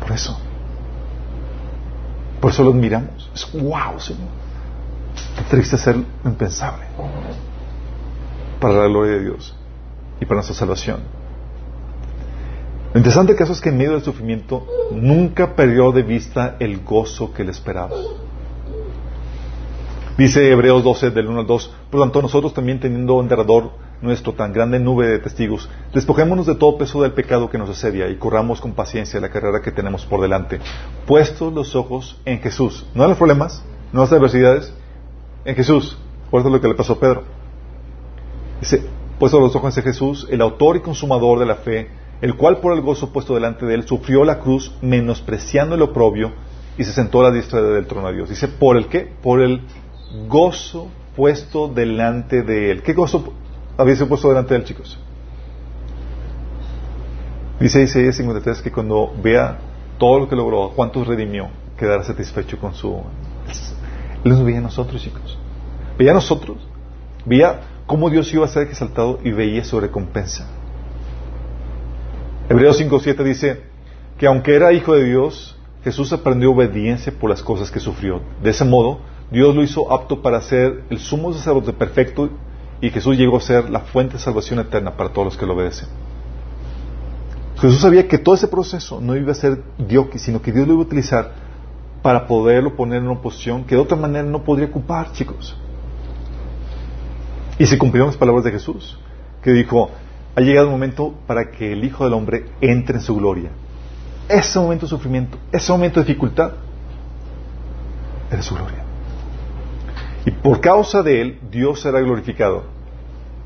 Por eso. Por eso los miramos. Es wow, Señor. Qué triste ser impensable. Para la gloria de Dios y para nuestra salvación. Lo interesante caso es que en medio del sufrimiento nunca perdió de vista el gozo que le esperaba. Dice Hebreos 12, del 1 al 2, por tanto nosotros también teniendo un derrador nuestro tan grande nube de testigos, despojémonos de todo peso del pecado que nos asedia y corramos con paciencia la carrera que tenemos por delante, puestos los ojos en Jesús, no en los problemas, no en las adversidades, en Jesús. Es lo que le pasó a Pedro. Dice, puestos los ojos en Jesús, el autor y consumador de la fe, el cual por el gozo puesto delante de él sufrió la cruz, menospreciando el oprobio, y se sentó a la diestra del trono de Dios. Dice, ¿por el qué? Por el gozo puesto delante de él. ¿Qué gozo había puesto delante de él, chicos. Dice Isaías 53 que cuando vea todo lo que logró, cuántos redimió, quedará satisfecho con su... Él nos veía a nosotros, chicos. Veía a nosotros. Veía cómo Dios iba a ser exaltado y veía su recompensa. Hebreos 5.7 dice que aunque era hijo de Dios, Jesús aprendió obediencia por las cosas que sufrió. De ese modo, Dios lo hizo apto para ser el sumo sacerdote perfecto y Jesús llegó a ser la fuente de salvación eterna para todos los que lo obedecen. Jesús sabía que todo ese proceso no iba a ser Dios, sino que Dios lo iba a utilizar para poderlo poner en una posición que de otra manera no podría ocupar, chicos. Y se cumplieron las palabras de Jesús, que dijo, ha llegado el momento para que el Hijo del Hombre entre en su gloria. Ese momento de sufrimiento, ese momento de dificultad, era su gloria. Y por causa de él, Dios será glorificado.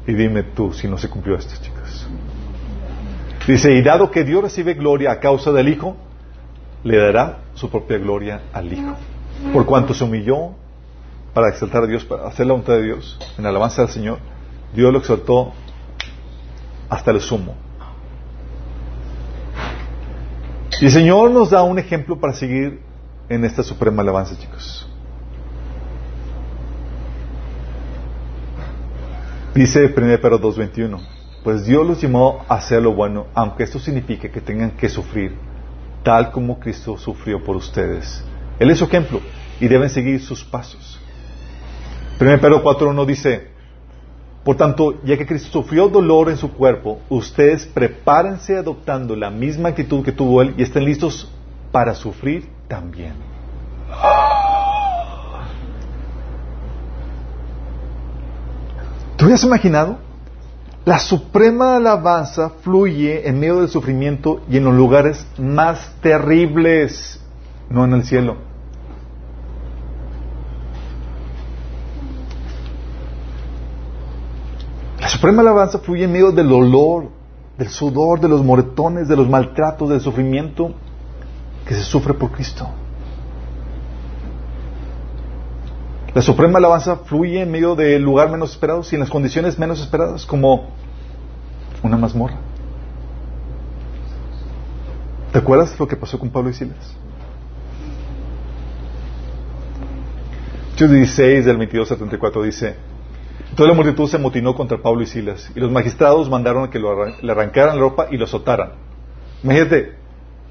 Y dime tú si no se cumplió esto, chicos. Dice, y dado que Dios recibe gloria a causa del Hijo, le dará su propia gloria al Hijo. Por cuanto se humilló para exaltar a Dios, para hacer la voluntad de Dios, en alabanza al Señor, Dios lo exaltó hasta el sumo. Y el Señor nos da un ejemplo para seguir en esta suprema alabanza, chicos. Dice 1 Pedro 2.21, pues Dios los llamó a hacer lo bueno, aunque esto signifique que tengan que sufrir, tal como Cristo sufrió por ustedes. Él es su ejemplo y deben seguir sus pasos. 1 Pedro 4.1 dice, por tanto, ya que Cristo sufrió dolor en su cuerpo, ustedes prepárense adoptando la misma actitud que tuvo Él y estén listos para sufrir también. ¿Tú has imaginado? La suprema alabanza fluye en medio del sufrimiento y en los lugares más terribles, no en el cielo. Suprema alabanza fluye en medio del dolor, del sudor, de los moretones, de los maltratos, del sufrimiento que se sufre por Cristo. La suprema alabanza fluye en medio del lugar menos esperado y en las condiciones menos esperadas, como una mazmorra. ¿Te acuerdas lo que pasó con Pablo y Silas? Hechos 16 del 22 al 34 dice, Toda la multitud se amotinó contra Pablo y Silas, y los magistrados mandaron que le arrancaran la ropa y lo azotaran. Imagínate,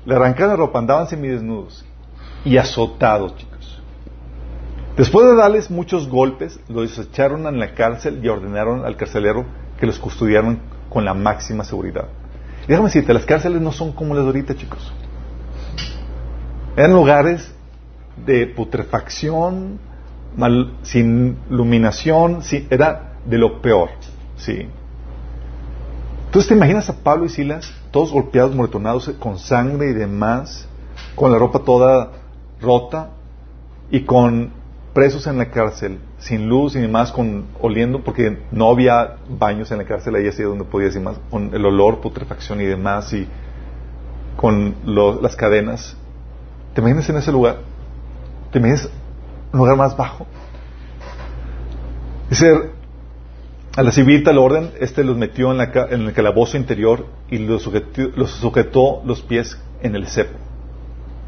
le arrancaron la ropa, andaban semidesnudos y azotados, chicos. Después de darles muchos golpes, los echaron en la cárcel y ordenaron al carcelero que los custodiaran con la máxima seguridad. Déjame decirte, las cárceles no son como las de ahorita, chicos. Eran lugares de putrefacción, mal, sin iluminación, era de lo peor. ¿sí? Entonces te imaginas a Pablo y Silas, todos golpeados, moretonados, con sangre y demás, con la ropa toda rota y con presos en la cárcel, sin luz y demás, con oliendo, porque no había baños en la cárcel, ahí así donde podías ir más, con el olor, putrefacción y demás, y con las cadenas. ¿Te imaginas en ese lugar? ¿Te imaginas un lugar más bajo. Dice, a la civil tal orden, este los metió en, la, en el calabozo interior y los sujetó, los pies en el cepo.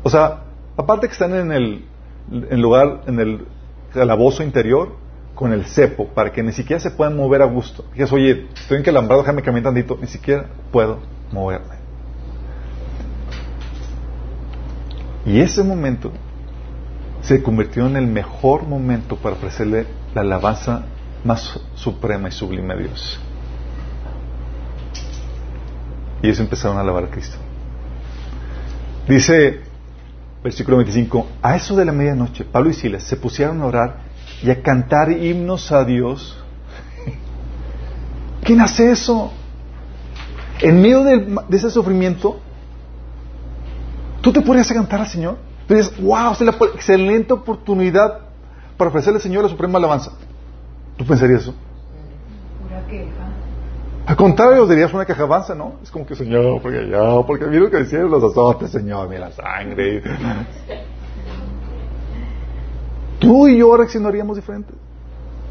O sea, aparte que están en el lugar, en el calabozo interior, con el cepo, para que ni siquiera se puedan mover a gusto. Dices, oye, estoy encalambrado, déjame caminar tantito, ni siquiera puedo moverme. Y ese momento se convirtió en el mejor momento para ofrecerle la alabanza más suprema y sublime a Dios. Y ellos empezaron a alabar a Cristo. Dice, versículo 25, a eso de la medianoche, Pablo y Silas se pusieron a orar y a cantar himnos a Dios. ¿Quién hace eso? En medio de, de ese sufrimiento, ¿tú te podrías cantar al Señor? Entonces, wow, es la excelente oportunidad para ofrecerle al Señor la suprema alabanza. ¿Tú pensarías eso? Una queja. Al contrario, dirías una queja avanza, ¿no? Es como que, Señor, porque yo, porque mira lo que decían los azotes, Señor, mira la sangre. Tú y yo reaccionaríamos diferente.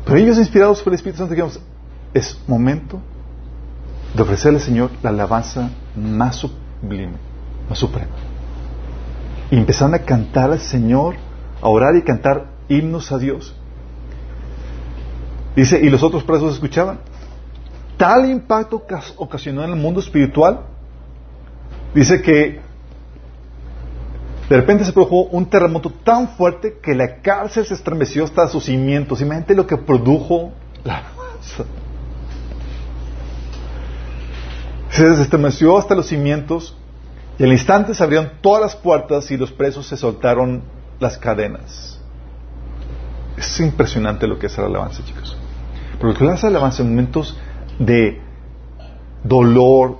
Pero ellos, inspirados por el Espíritu Santo, dijimos, es momento de ofrecerle al Señor la alabanza más sublime, más suprema. Y empezaron a cantar al Señor, a orar y cantar himnos a Dios. Dice, y los otros presos escuchaban. Tal impacto ocasionó en el mundo espiritual. Dice que de repente se produjo un terremoto tan fuerte que la cárcel se estremeció hasta sus cimientos. Imagínate lo que produjo la Se estremeció hasta los cimientos y al instante se abrieron todas las puertas y los presos se soltaron las cadenas. Es impresionante lo que es la alabanza, chicos. Porque la alabanza en momentos de dolor,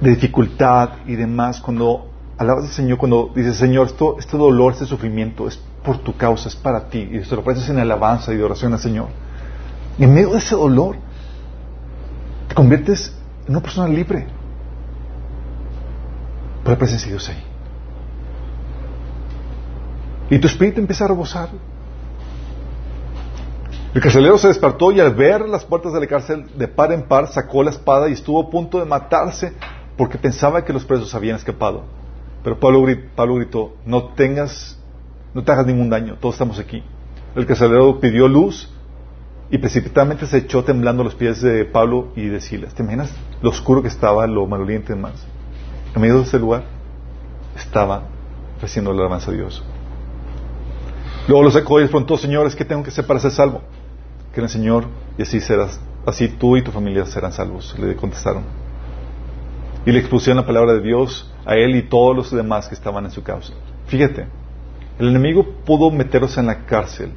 de dificultad y demás, cuando alabas al Señor cuando dices, Señor, esto, este dolor, este sufrimiento es por tu causa, es para ti. Y te lo ofreces en alabanza y de oración al Señor. Y en medio de ese dolor, te conviertes en una persona libre. Por la presencia de Dios ahí. Y tu espíritu empieza a rebosar. El carcelero se despertó y al ver las puertas de la cárcel de par en par sacó la espada y estuvo a punto de matarse porque pensaba que los presos habían escapado. Pero Pablo, gritó, no tengas, no te hagas ningún daño, todos estamos aquí. El carcelero pidió luz y precipitadamente se echó temblando los pies de Pablo y de Silas. ¿Te imaginas lo oscuro que estaba, lo maloliente más? En medio de ese lugar estaba ofreciendo la alabanza a Dios. Luego lo sacó y preguntó, señores, ¿qué tengo que hacer para ser salvo? Que el Señor, y así serás, así tú y tu familia serán salvos. Le contestaron. Y le expusieron la palabra de Dios a él y todos los demás que estaban en su causa. Fíjate, el enemigo pudo meterlos en la cárcel,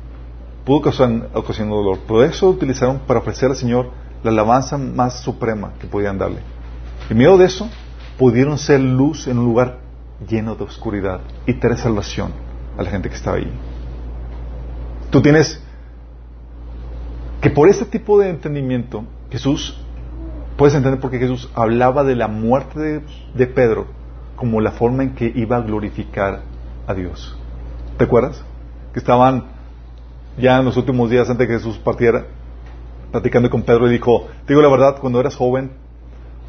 pudo causar ocasionar dolor, pero eso lo utilizaron para ofrecer al Señor la alabanza más suprema que podían darle. En medio de eso, pudieron ser luz en un lugar lleno de oscuridad y traer salvación a la gente que estaba ahí. Tú tienes que por este tipo de entendimiento, Jesús, puedes entender por qué Jesús hablaba de la muerte de, Pedro como la forma en que iba a glorificar a Dios. ¿Te acuerdas? Que estaban ya en los últimos días antes de que Jesús partiera, platicando con Pedro y dijo, te digo la verdad, cuando eras joven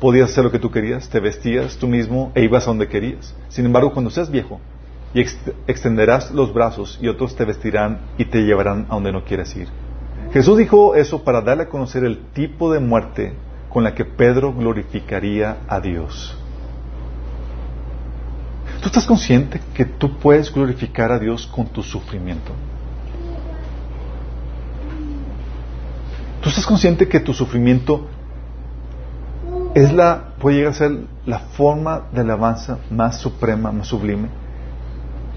podías hacer lo que tú querías, te vestías tú mismo e ibas a donde querías. Sin embargo, cuando seas viejo, y extenderás los brazos y otros te vestirán y te llevarán a donde no quieres ir. Jesús dijo eso para darle a conocer el tipo de muerte con la que Pedro glorificaría a Dios. ¿Tú estás consciente que tú puedes glorificar a Dios con tu sufrimiento? ¿Tú estás consciente que tu sufrimiento es la, puede llegar a ser la forma de alabanza más suprema, más sublime?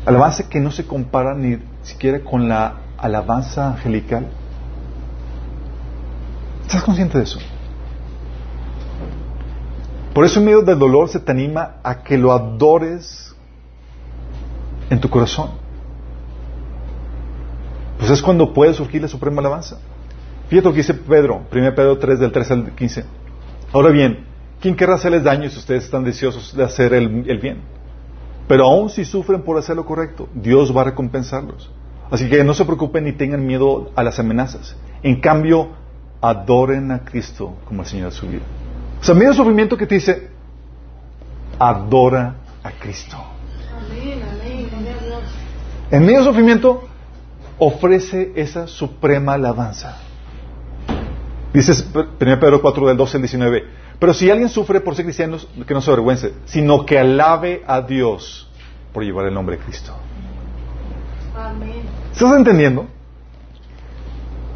Alabanza que no se compara ni siquiera con la alabanza angelical. ¿Estás consciente de eso? Por eso en medio del dolor se te anima a que lo adores en tu corazón. Pues es cuando puede surgir la suprema alabanza. Fíjate lo que dice Pedro, 1 Pedro 3 del 3 al 15. Ahora bien, ¿quién querrá hacerles daño si ustedes están deseosos de hacer el bien? Pero aún si sufren por hacer lo correcto, Dios va a recompensarlos. Así que no se preocupen ni tengan miedo a las amenazas. En cambio, adoren a Cristo como el Señor de su vida. O sea, en medio sufrimiento que te dice, adora a Cristo. En medio sufrimiento, ofrece esa suprema alabanza. Dice 1 Pedro 4 del 12 al 19. Pero si alguien sufre por ser cristiano, que no se avergüence, sino que alabe a Dios por llevar el nombre de Cristo. Amén. ¿Estás entendiendo?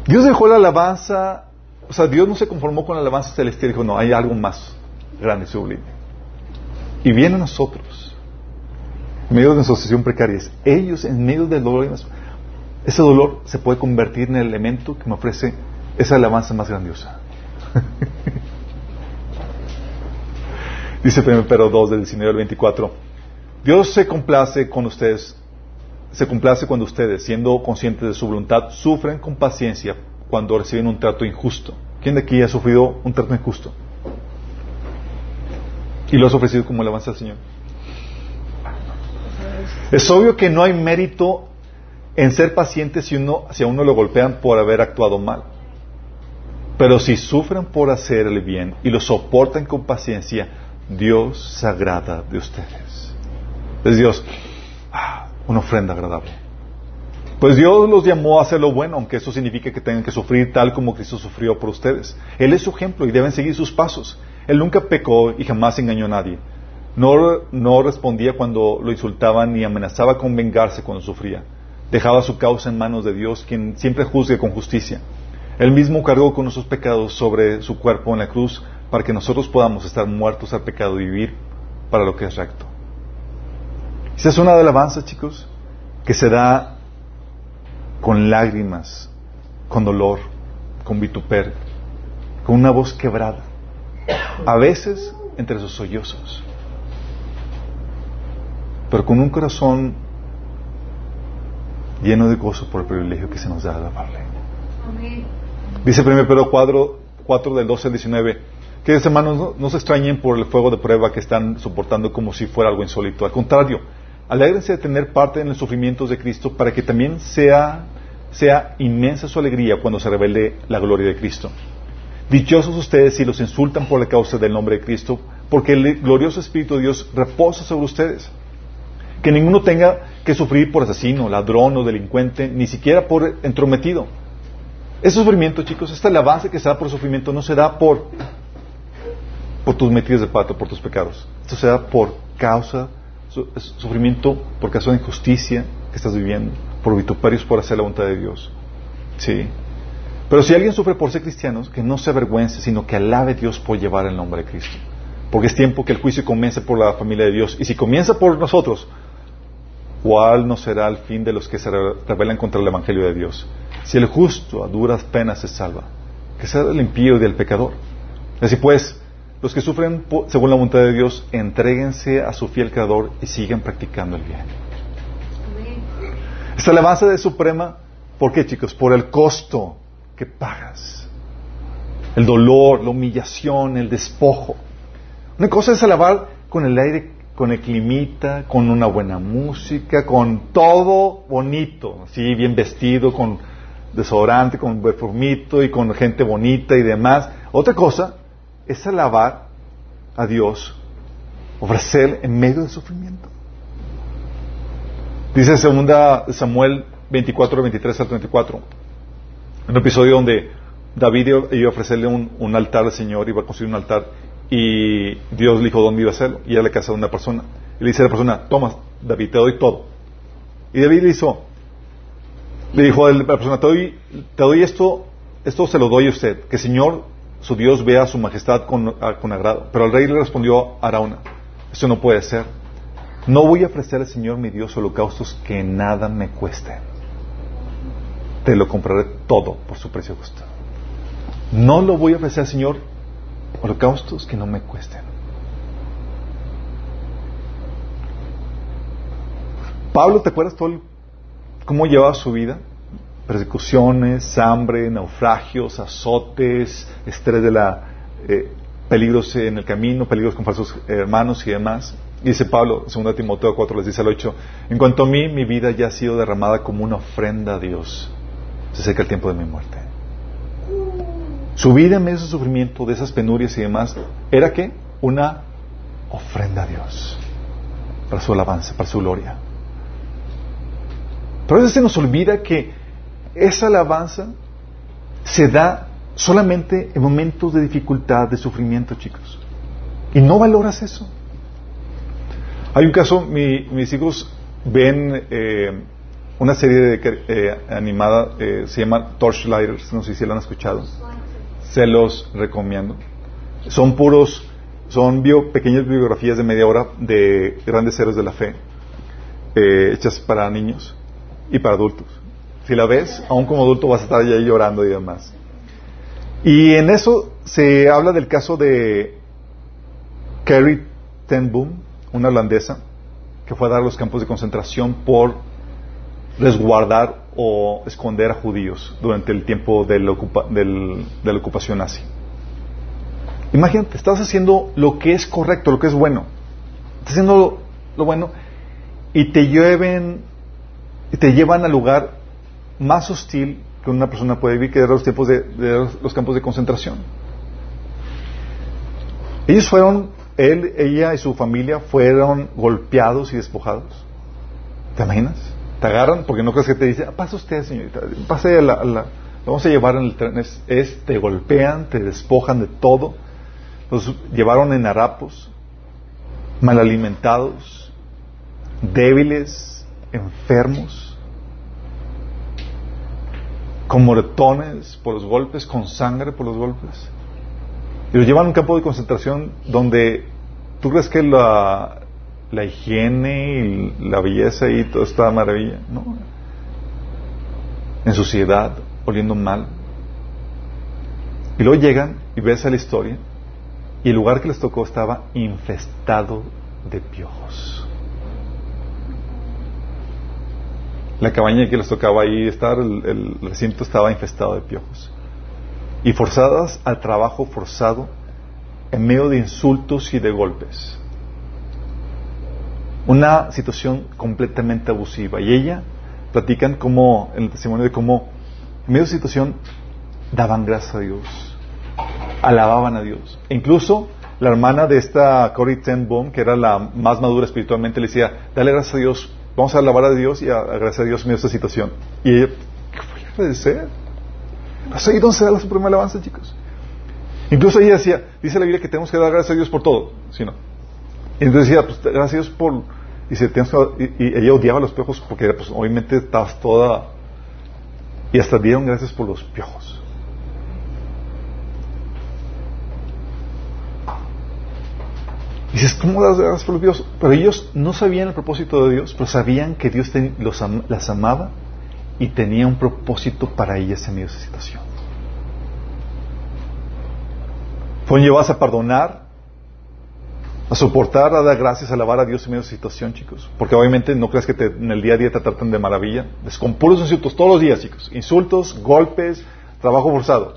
Dios dejó la alabanza, o sea, Dios no se conformó con la alabanza celestial, dijo, no, hay algo más grande y sublime. Y viene a nosotros, en medio de nuestra situación precaria, ellos en medio del dolor, ese dolor se puede convertir en el elemento que me ofrece esa alabanza más grandiosa. Dice Pedro 2 del 19 al 24. Dios se complace con ustedes, se complace cuando ustedes, siendo conscientes de su voluntad, sufren con paciencia cuando reciben un trato injusto. ¿Quién de aquí ha sufrido un trato injusto? Y lo has ofrecido como alabanza al Señor. Es obvio que no hay mérito en ser paciente si, uno, si a uno lo golpean por haber actuado mal. Pero si sufren por hacer el bien y lo soportan con paciencia, Dios se agrada de ustedes. Es Dios, ah, una ofrenda agradable. Pues Dios los llamó a hacer lo bueno, aunque eso signifique que tengan que sufrir tal como Cristo sufrió por ustedes. Él es su ejemplo y deben seguir sus pasos. Él nunca pecó y jamás engañó a nadie. No, no respondía cuando lo insultaban ni amenazaba con vengarse cuando sufría. Dejaba su causa en manos de Dios, quien siempre juzgue con justicia. Él mismo cargó con nuestros pecados sobre su cuerpo en la cruz para que nosotros podamos estar muertos al pecado y vivir para lo que es recto. Esa es una alabanza, chicos, que se da con lágrimas, con dolor, con vituperio, con una voz quebrada, a veces entre sus sollozos. pero con un corazón lleno de gozo por el privilegio que se nos da de alabarle. Dice 1 Pedro 4, 4 del 12 al 19, que hermanos no, se extrañen por el fuego de prueba que están soportando como si fuera algo insólito. Al contrario, alégrense de tener parte en los sufrimientos de Cristo para que también sea, sea inmensa su alegría cuando se revele la gloria de Cristo. Dichosos ustedes si los insultan por la causa del nombre de Cristo, porque el glorioso Espíritu de Dios reposa sobre ustedes. Que ninguno tenga que sufrir por asesino, ladrón o delincuente, ni siquiera por entrometido. Ese sufrimiento, chicos, esta alabanza que se da por sufrimiento no se da por, por tus metidas de pato, por tus pecados. Esto se da por causa, sufrimiento por causa de injusticia que estás viviendo, por vituperios por hacer la voluntad de Dios. Sí. Pero si alguien sufre por ser cristiano, que no se avergüence, sino que alabe Dios por llevar el nombre de Cristo. Porque es tiempo que el juicio comience por la familia de Dios. Y si comienza por nosotros, ¿cuál no será el fin de los que se rebelan contra el Evangelio de Dios? Si el justo a duras penas se salva, que sea el impío y del pecador. Así pues, los que sufren según la voluntad de Dios, entréguense a su fiel Creador y sigan practicando el bien. Esta alabanza de Suprema, ¿por qué chicos? Por el costo que pagas. El dolor, la humillación, el despojo. Una cosa es alabar con el aire con el climita, con una buena música, con todo bonito, así bien vestido, con desodorante, con perfumito y con gente bonita y demás. Otra cosa es alabar a Dios, ofrecer en medio del sufrimiento. Dice segunda Samuel 24, 23 al 34, un episodio donde David iba a ofrecerle un, un altar al Señor, iba a construir un altar y Dios le dijo dónde iba a hacerlo. Y a la casa de una persona. Y le dice a la persona, toma, David, te doy todo. Y David le hizo, le dijo a la persona, te doy, te doy esto, esto se lo doy a usted, que el Señor, su Dios, vea su majestad con, con agrado. Pero el rey le respondió a Arauna, esto no puede ser. No voy a ofrecer al Señor mi Dios holocaustos que nada me cuesten. Te lo compraré todo por su precio justo. No lo voy a ofrecer al Señor holocaustos que no me cuesten. Pablo, ¿te acuerdas todo cómo llevaba su vida? Persecuciones, hambre, naufragios, azotes, estrés de la eh, peligros en el camino, peligros con falsos hermanos y demás. Dice Pablo, 2 Timoteo 4, les dice al 8, en cuanto a mí, mi vida ya ha sido derramada como una ofrenda a Dios. Se acerca el tiempo de mi muerte. Su vida en medio de sufrimiento, de esas penurias y demás, era que una ofrenda a Dios para su alabanza, para su gloria. Pero a veces se nos olvida que esa alabanza se da solamente en momentos de dificultad, de sufrimiento, chicos. Y no valoras eso. Hay un caso, mis hijos ven eh, una serie eh, animada, eh, se llama Torchlighters, no sé si la han escuchado se los recomiendo. Son puros, son bio, pequeñas biografías de media hora de grandes héroes de la fe, eh, hechas para niños y para adultos. Si la ves, aún como adulto vas a estar ahí llorando y demás. Y en eso se habla del caso de Carrie Ten Boom, una holandesa, que fue a dar los campos de concentración por resguardar o esconder a judíos durante el tiempo de la, ocupación nazi. Imagínate, estás haciendo lo que es correcto, lo que es bueno. Estás haciendo lo, bueno y te lleven, y te llevan al lugar más hostil que una persona puede vivir, que eran los tiempos de, los campos de concentración. Ellos fueron, él, ella y su familia fueron golpeados y despojados. ¿Te imaginas? te agarran porque no crees que te dice, ah, pasa usted, señorita, pase a la, vamos a llevar en el tren, es, te golpean, te despojan de todo, los llevaron en harapos, mal alimentados, débiles, enfermos, con moretones por los golpes, con sangre por los golpes. Y los llevan a un campo de concentración donde tú crees que la, la higiene y la belleza y toda esta maravilla, ¿no? En sociedad, oliendo mal. Y luego llegan y ves a la historia y el lugar que les tocó estaba infestado de piojos. La cabaña que les tocaba ahí estar, el, recinto estaba infestado de piojos. Y forzadas al trabajo forzado en medio de insultos y de golpes. Una situación completamente abusiva. Y ella platican como, en el testimonio de cómo, en medio de situación, daban gracias a Dios, alababan a Dios. E incluso la hermana de esta Cory Ten Boom, que era la más madura espiritualmente, le decía, dale gracias a Dios, vamos a alabar a Dios y a, agradecer a Dios en esta situación. Y ella, ¿qué voy a agradecer? ¿Es ahí donde se da la suprema alabanza, chicos? Incluso ella decía, dice la Biblia que tenemos que dar gracias a Dios por todo, ¿sí no? Y entonces decía, pues gracias a Dios por... Dice, tenemos que, y, ella odiaba los piojos porque pues, obviamente estabas toda... Y hasta dieron gracias por los piojos. Dices, ¿cómo das gracias por piojos? Pero ellos no sabían el propósito de Dios, pero sabían que Dios los las amaba y tenía un propósito para ellas en medio de esa situación. Fueron llevadas a perdonar, a soportar, a dar gracias, a alabar a Dios en medio de esa situación, chicos. Porque obviamente no creas que en el día a día te tratan de maravilla. Es insultos todos los días, chicos. Insultos, golpes, trabajo forzado.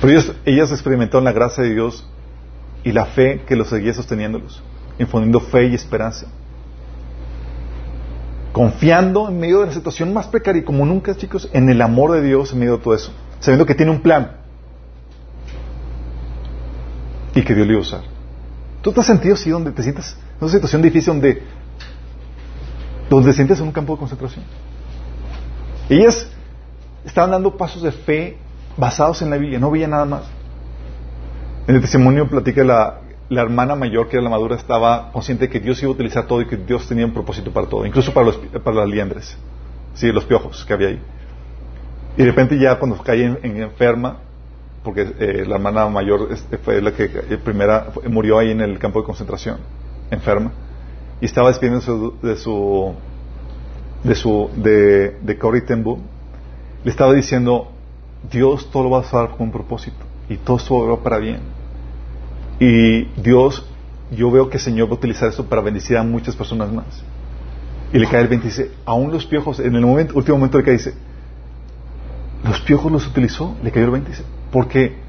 Pero ellas, ellas experimentaron la gracia de Dios y la fe que los seguía sosteniéndolos, infundiendo fe y esperanza. Confiando en medio de la situación más precaria, como nunca, chicos, en el amor de Dios en medio de todo eso. Sabiendo que tiene un plan y que Dios le iba a usar. ¿Tú te has sentido así donde te sientes en una situación difícil donde, donde te sientes en un campo de concentración? Ellas estaban dando pasos de fe basados en la Biblia, no veía nada más. En el testimonio platica la, la hermana mayor, que era la madura, estaba consciente de que Dios iba a utilizar todo y que Dios tenía un propósito para todo, incluso para, los, para las liendres, sí, los piojos que había ahí. Y de repente ya cuando cae en enferma, porque eh, la hermana mayor este, fue la que eh, primera murió ahí en el campo de concentración, enferma, y estaba despidiéndose de su de su de, de Tembu, le estaba diciendo Dios todo lo va a usar con un propósito y todo esto va para bien y Dios yo veo que el Señor va a utilizar esto para bendecir a muchas personas más y le cae el 20 y dice aún los piojos en el momento, último momento le cae dice los piojos los utilizó le cayó el 20 y dice porque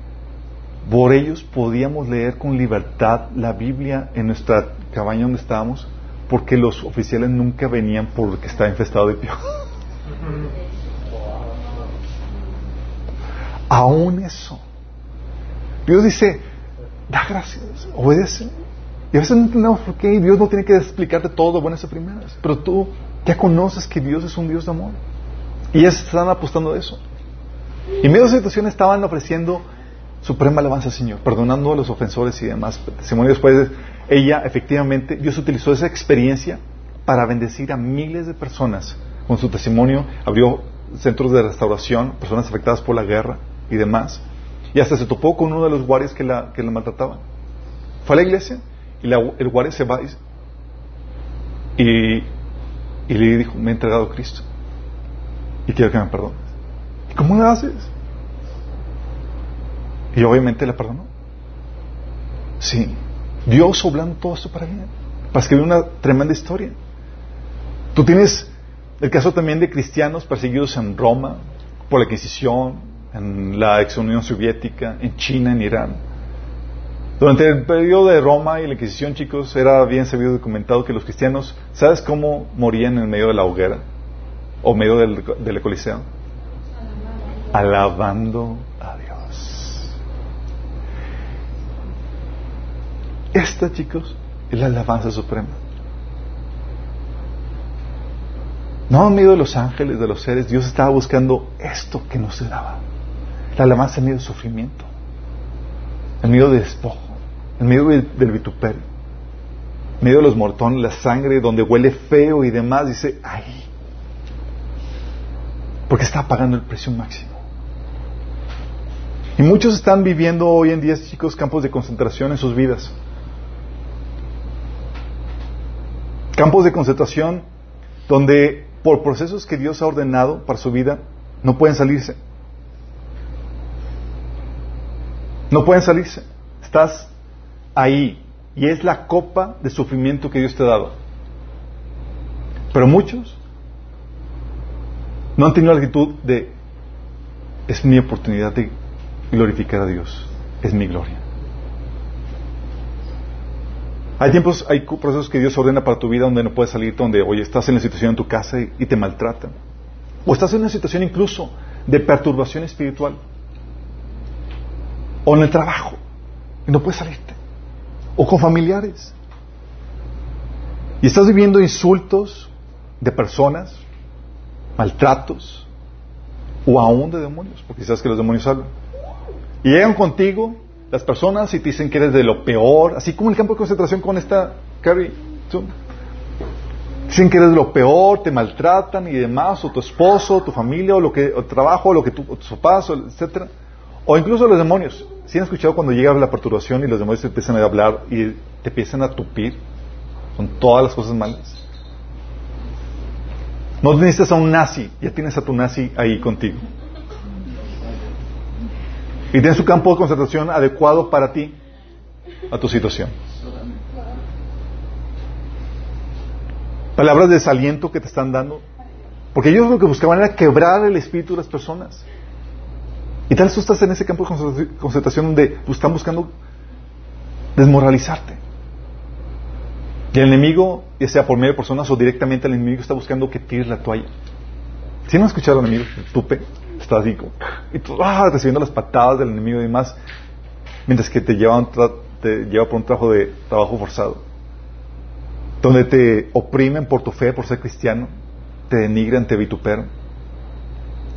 por ellos podíamos leer con libertad la Biblia en nuestra cabaña donde estábamos, porque los oficiales nunca venían porque estaba infestado de piojos. Aún eso. Dios dice, da gracias, obedece. Y a veces no entendemos por qué Dios no tiene que explicarte todo buenas y primeras. Pero tú ya conoces que Dios es un Dios de amor. Y ellas están apostando de eso. Y en medio de esa situación estaban ofreciendo suprema alabanza al Señor, perdonando a los ofensores y demás. Testimonio después, ella efectivamente, Dios utilizó esa experiencia para bendecir a miles de personas. Con su testimonio abrió centros de restauración, personas afectadas por la guerra y demás. Y hasta se topó con uno de los guardias que la, que la maltrataban. Fue a la iglesia y el guardia se va y, y le dijo, me he entregado a Cristo y quiero que me perdone. ¿Cómo lo haces? Y obviamente la perdonó. Sí. Dios oblando todo esto para bien. Para escribir una tremenda historia. Tú tienes el caso también de cristianos perseguidos en Roma por la Inquisición, en la ex Unión Soviética, en China, en Irán. Durante el periodo de Roma y la Inquisición, chicos, era bien sabido documentado que los cristianos, ¿sabes cómo morían en medio de la hoguera? O medio del, del Coliseo alabando a Dios. Esta, chicos, es la alabanza suprema. No en medio de los ángeles, de los seres, Dios estaba buscando esto que no se daba. La alabanza en medio del sufrimiento, en medio del despojo, en medio del vituperio, en medio de los mortones, la sangre, donde huele feo y demás, dice, ay, porque está pagando el precio máximo. Y muchos están viviendo hoy en día, chicos, campos de concentración en sus vidas. Campos de concentración donde por procesos que Dios ha ordenado para su vida no pueden salirse. No pueden salirse. Estás ahí y es la copa de sufrimiento que Dios te ha dado. Pero muchos no han tenido la actitud de, es mi oportunidad de glorificar a Dios, es mi gloria. Hay tiempos, hay procesos que Dios ordena para tu vida donde no puedes salir, donde, oye, estás en la situación en tu casa y, te maltratan. O estás en una situación incluso de perturbación espiritual. O en el trabajo. Y no puedes salirte. O con familiares. Y estás viviendo insultos de personas, maltratos, o aún de demonios, porque sabes que los demonios hablan. Y llegan contigo las personas y te dicen que eres de lo peor, así como el campo de concentración con esta Carrie. Dicen que eres de lo peor, te maltratan y demás, o tu esposo, tu familia, o lo que, o trabajo, o lo que tu, o tus papás, etcétera. O incluso los demonios. Si han escuchado cuando llega la perturbación y los demonios te empiezan a hablar y te empiezan a tupir con todas las cosas malas? No necesitas a un nazi, ya tienes a tu nazi ahí contigo. Y tienes su campo de concentración adecuado para ti, a tu situación. Palabras de desaliento que te están dando. Porque ellos lo que buscaban era quebrar el espíritu de las personas. Y tal vez tú estás en ese campo de concentración donde están buscando desmoralizarte. Y el enemigo, ya sea por medio de personas o directamente el enemigo, está buscando que tires la toalla. Si no has escuchado al enemigo, tupe, estás así y tú, ah, recibiendo las patadas del enemigo y demás, mientras que te lleva, lleva por un trabajo de trabajo forzado, donde te oprimen por tu fe, por ser cristiano, te denigran, te vituperan,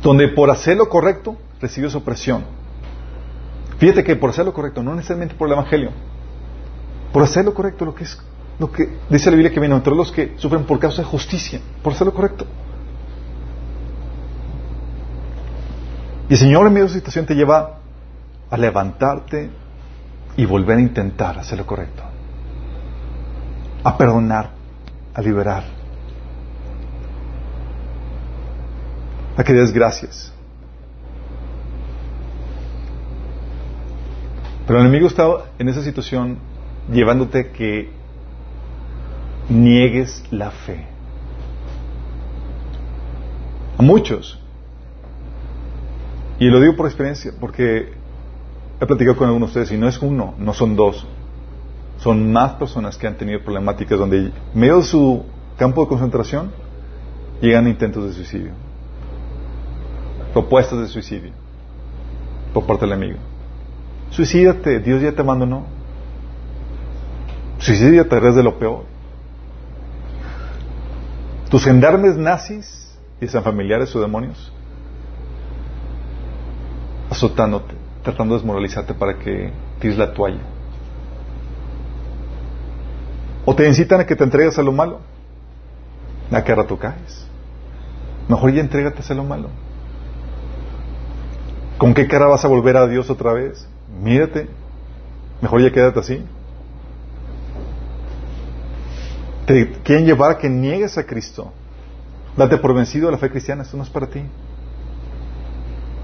donde por hacer lo correcto recibes opresión. Fíjate que por hacer lo correcto, no necesariamente por el Evangelio, por hacer lo correcto, lo que es lo que dice la Biblia que viene entre los que sufren por causa de justicia, por hacer lo correcto. Y el Señor en medio de esa situación te lleva a levantarte y volver a intentar hacer lo correcto. A perdonar, a liberar. A que des gracias. Pero el enemigo está en esa situación llevándote que niegues la fe. A muchos. Y lo digo por experiencia, porque he platicado con algunos de ustedes, y no es uno, no son dos. Son más personas que han tenido problemáticas donde, en medio de su campo de concentración, llegan intentos de suicidio. Propuestas de suicidio por parte del enemigo. Suicídate, Dios ya te abandonó. Suicídate, eres de lo peor. Tus gendarmes nazis, y sean familiares o demonios, azotándote, tratando de desmoralizarte para que tires la toalla. O te incitan a que te entregues a lo malo. ¿A qué rato caes? Mejor ya entrégate a lo malo. ¿Con qué cara vas a volver a Dios otra vez? Mírate. Mejor ya quédate así. te quieren llevar a que niegues a Cristo. Date por vencido de la fe cristiana, esto no es para ti.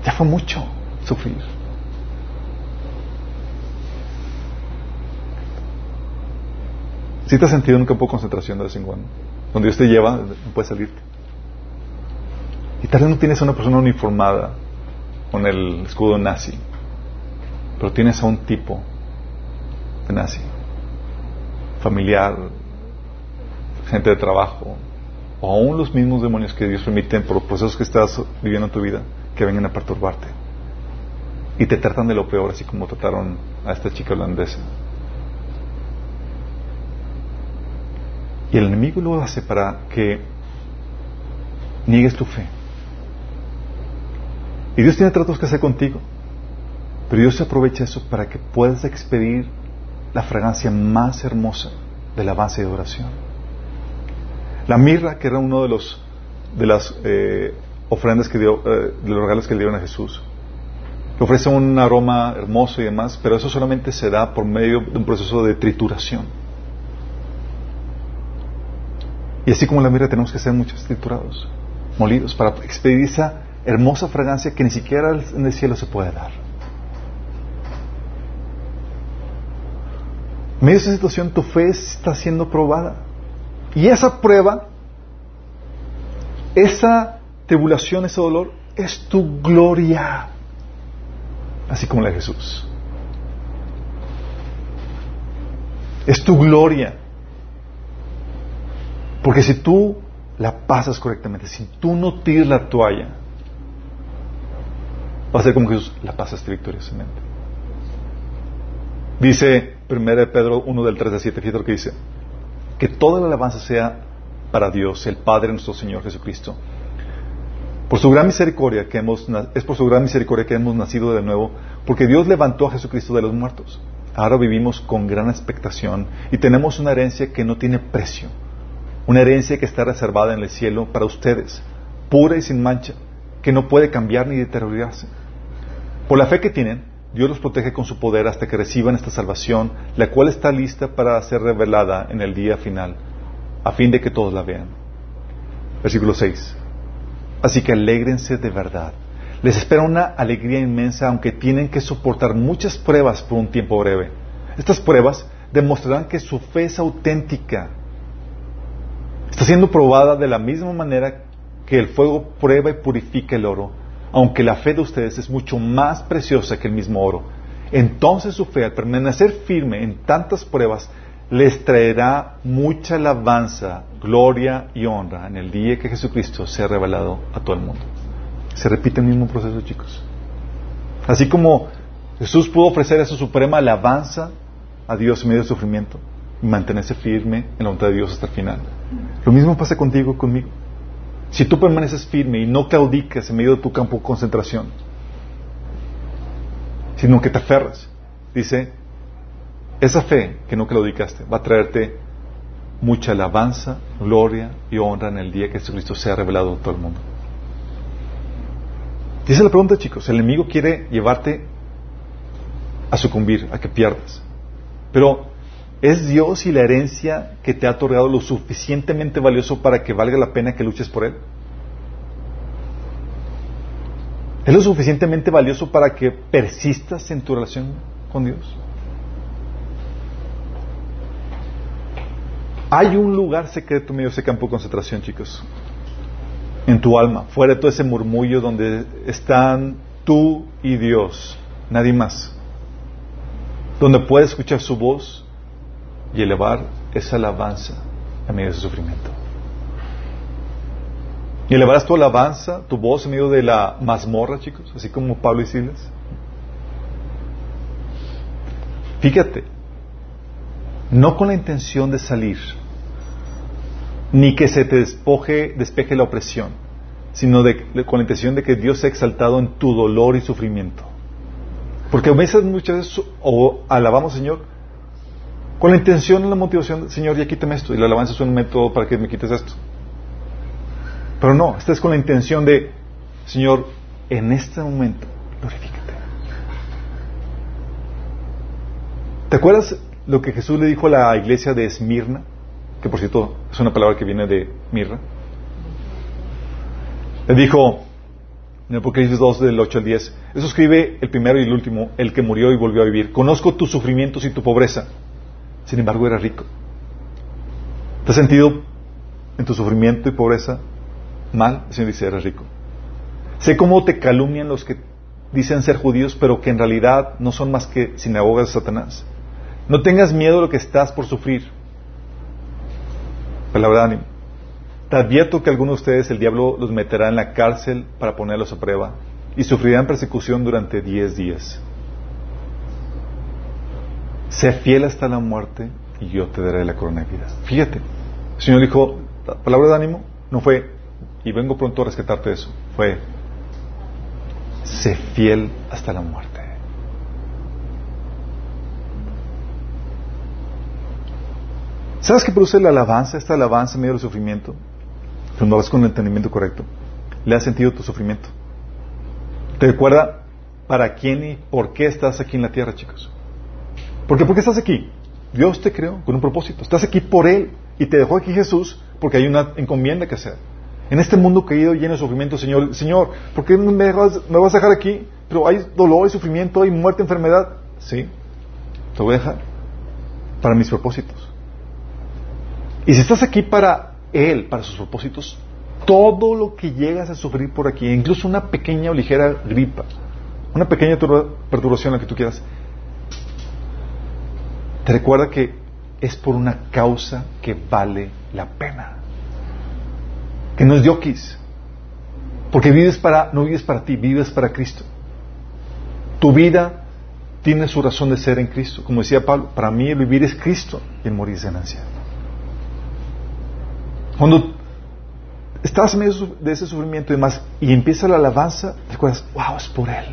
Ya fue mucho sufrir. Si te has sentido en un campo de concentración de vez en cuando, donde Dios te lleva, no puedes salirte. Y tal vez no tienes a una persona uniformada con el escudo nazi, pero tienes a un tipo nazi, familiar, gente de trabajo, o aún los mismos demonios que Dios permite por los procesos que estás viviendo en tu vida, que vengan a perturbarte. Y te tratan de lo peor, así como trataron a esta chica holandesa. Y el enemigo lo hace para que niegues tu fe. Y Dios tiene tratos que hacer contigo. Pero Dios aprovecha eso para que puedas expedir la fragancia más hermosa de la base de oración. La mirra, que era uno de los de las eh, ofrendas que dio, eh, de los regalos que le dieron a Jesús, que ofrece un aroma hermoso y demás, pero eso solamente se da por medio de un proceso de trituración. Y así como la mirra tenemos que ser muchos triturados, molidos, para expedir esa hermosa fragancia que ni siquiera en el cielo se puede dar. En medio de esa situación tu fe está siendo probada. Y esa prueba esa tribulación, ese dolor, es tu gloria, así como la de Jesús. Es tu gloria. Porque si tú la pasas correctamente, si tú no tiras la toalla, va a ser como Jesús la pasaste victoriosamente. Dice 1 Pedro 1 del 3 al 7, fíjate lo que dice, que toda la alabanza sea para Dios, el Padre nuestro Señor Jesucristo. Por su gran misericordia que hemos, es por su gran misericordia que hemos nacido de nuevo, porque Dios levantó a Jesucristo de los muertos. Ahora vivimos con gran expectación y tenemos una herencia que no tiene precio, una herencia que está reservada en el cielo para ustedes, pura y sin mancha, que no puede cambiar ni deteriorarse. Por la fe que tienen, Dios los protege con su poder hasta que reciban esta salvación, la cual está lista para ser revelada en el día final, a fin de que todos la vean. Versículo 6. Así que alégrense de verdad. Les espera una alegría inmensa, aunque tienen que soportar muchas pruebas por un tiempo breve. Estas pruebas demostrarán que su fe es auténtica. Está siendo probada de la misma manera que el fuego prueba y purifica el oro aunque la fe de ustedes es mucho más preciosa que el mismo oro. Entonces su fe, al permanecer firme en tantas pruebas, les traerá mucha alabanza, gloria y honra en el día que Jesucristo sea revelado a todo el mundo. Se repite el mismo proceso, chicos. Así como Jesús pudo ofrecer esa suprema alabanza a Dios en medio del sufrimiento y mantenerse firme en la voluntad de Dios hasta el final. Lo mismo pasa contigo conmigo. Si tú permaneces firme y no claudicas en medio de tu campo de concentración, sino que te aferras, dice, esa fe que no claudicaste va a traerte mucha alabanza, gloria y honra en el día que Jesucristo sea revelado a todo el mundo. Dice la pregunta, chicos, el enemigo quiere llevarte a sucumbir, a que pierdas. Pero ¿Es Dios y la herencia que te ha otorgado lo suficientemente valioso para que valga la pena que luches por Él? ¿Es lo suficientemente valioso para que persistas en tu relación con Dios? Hay un lugar secreto medio ese campo de concentración, chicos, en tu alma, fuera de todo ese murmullo donde están tú y Dios, nadie más, donde puedes escuchar su voz y elevar esa alabanza en medio de ese sufrimiento. Y elevarás tu alabanza, tu voz en medio de la mazmorra, chicos, así como Pablo y Silas. Fíjate, no con la intención de salir, ni que se te despoje, despeje la opresión, sino con la intención de que Dios sea exaltado en tu dolor y sufrimiento. Porque a veces, muchas veces, o alabamos, Señor, con la intención y la motivación, Señor, ya quítame esto. Y la alabanza es un método para que me quites esto. Pero no, esta es con la intención de, Señor, en este momento, glorifícate. ¿Te acuerdas lo que Jesús le dijo a la iglesia de Esmirna? Que por cierto es una palabra que viene de mirra. Le dijo en Apocalipsis 2 del 8 al 10, eso escribe el primero y el último, el que murió y volvió a vivir. Conozco tus sufrimientos y tu pobreza sin embargo, era rico. ¿Te has sentido en tu sufrimiento y pobreza mal? El Señor dice, eres rico. Sé cómo te calumnian los que dicen ser judíos, pero que en realidad no son más que sinagogas de Satanás. No tengas miedo de lo que estás por sufrir. Palabra de ánimo. Te advierto que algunos de ustedes el diablo los meterá en la cárcel para ponerlos a prueba y sufrirán persecución durante diez días. Sé fiel hasta la muerte y yo te daré la corona de vida. Fíjate, el Señor dijo, la palabra de ánimo no fue, y vengo pronto a rescatarte eso, fue, sé fiel hasta la muerte. ¿Sabes qué produce la alabanza, esta alabanza en medio del sufrimiento? Cuando vas con el entendimiento correcto. Le has sentido tu sufrimiento. ¿Te recuerda para quién y por qué estás aquí en la tierra, chicos? ¿Por qué? Porque estás aquí. Dios te creó con un propósito. Estás aquí por Él y te dejó aquí Jesús porque hay una encomienda que hacer. En este mundo caído lleno de sufrimiento, Señor, Señor, ¿por qué me vas, me vas a dejar aquí? Pero hay dolor, hay sufrimiento, hay muerte, enfermedad. Sí, te voy a dejar para mis propósitos. Y si estás aquí para Él, para sus propósitos, todo lo que llegas a sufrir por aquí, incluso una pequeña o ligera gripa, una pequeña perturbación, la que tú quieras, te recuerda que es por una causa que vale la pena. Que no es diokis. Porque vives para, no vives para ti, vives para Cristo. Tu vida tiene su razón de ser en Cristo. Como decía Pablo, para mí el vivir es Cristo y el morir es ganancia. Cuando estás en medio de ese sufrimiento y demás y empieza la alabanza, recuerdas, wow, es por Él.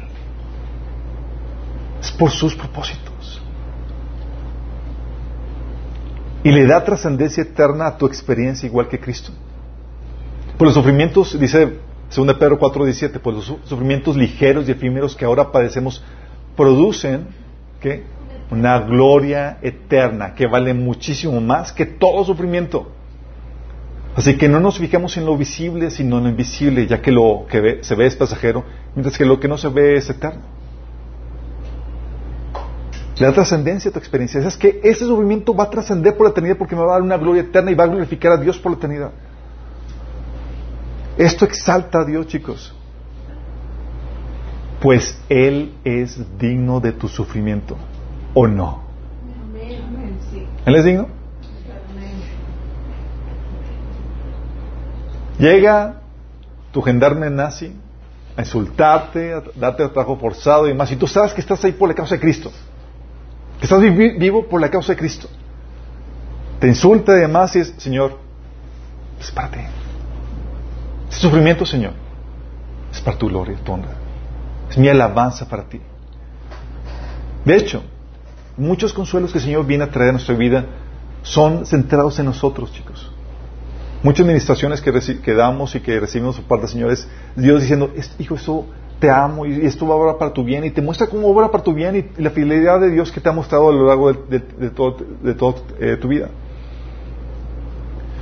Es por sus propósitos. Y le da trascendencia eterna a tu experiencia igual que Cristo. Por los sufrimientos, dice 2 Pedro 4:17, por los sufrimientos ligeros y efímeros que ahora padecemos producen una gloria eterna que vale muchísimo más que todo sufrimiento. Así que no nos fijamos en lo visible, sino en lo invisible, ya que lo que se ve es pasajero, mientras que lo que no se ve es eterno. Le da trascendencia a tu experiencia. Es que ese sufrimiento va a trascender por la eternidad porque me va a dar una gloria eterna y va a glorificar a Dios por la eternidad. Esto exalta a Dios, chicos. Pues Él es digno de tu sufrimiento, ¿o no? ¿Él es digno? Llega tu gendarme nazi a insultarte, a darte trabajo forzado y más, y tú sabes que estás ahí por la causa de Cristo, que estás vivo por la causa de Cristo. Te insulta y demás y es, Señor, es para ti. Ese sufrimiento, Señor, es para tu gloria, tu honra. Es mi alabanza para ti. De hecho, muchos consuelos que el Señor viene a traer a nuestra vida son centrados en nosotros, chicos. Muchas administraciones que, damos y que recibimos por parte del Señor es Dios diciendo, hijo, eso te amo y esto va a obrar para tu bien y te muestra cómo obra para tu bien y, la fidelidad de Dios que te ha mostrado a lo largo de, toda eh, tu vida.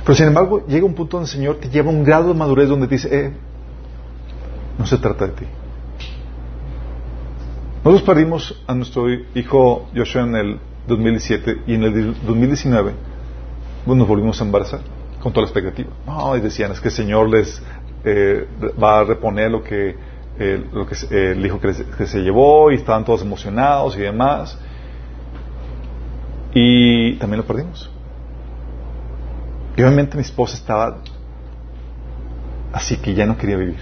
Pero sin embargo, llega un punto donde el Señor te lleva a un grado de madurez donde te dice, eh, no se trata de ti. Nosotros perdimos a nuestro hijo Joshua en el 2017 y en el 2019 nos volvimos a embarazar con toda la expectativa. No, y decían, es que el Señor les eh, va a reponer lo que, eh, lo que el hijo que, se llevó y estaban todos emocionados y demás. Y también lo perdimos. Y obviamente mi esposa estaba así que ya no quería vivir.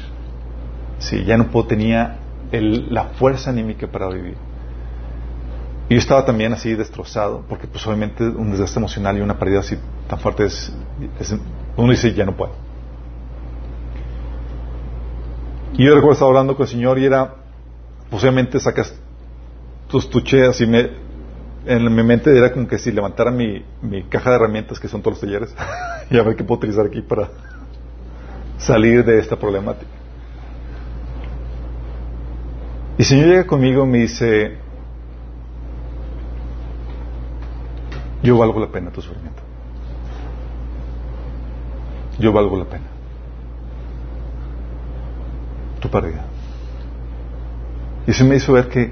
Sí, ya no tenía la fuerza anímica para vivir. Y yo estaba también así destrozado, porque pues obviamente un desgaste emocional y una pérdida así tan fuerte es, uno dice, ya no puedo. Y yo recuerdo estar hablando con el Señor y era, posiblemente sacas tus tucheas y me, en mi mente era como que si levantara mi, mi caja de herramientas, que son todos los talleres, y a ver qué puedo utilizar aquí para salir de esta problemática. Y el Señor llega conmigo y me dice, yo valgo la pena tu sufrimiento. Yo valgo la pena. Tu pérdida. Y eso me hizo ver que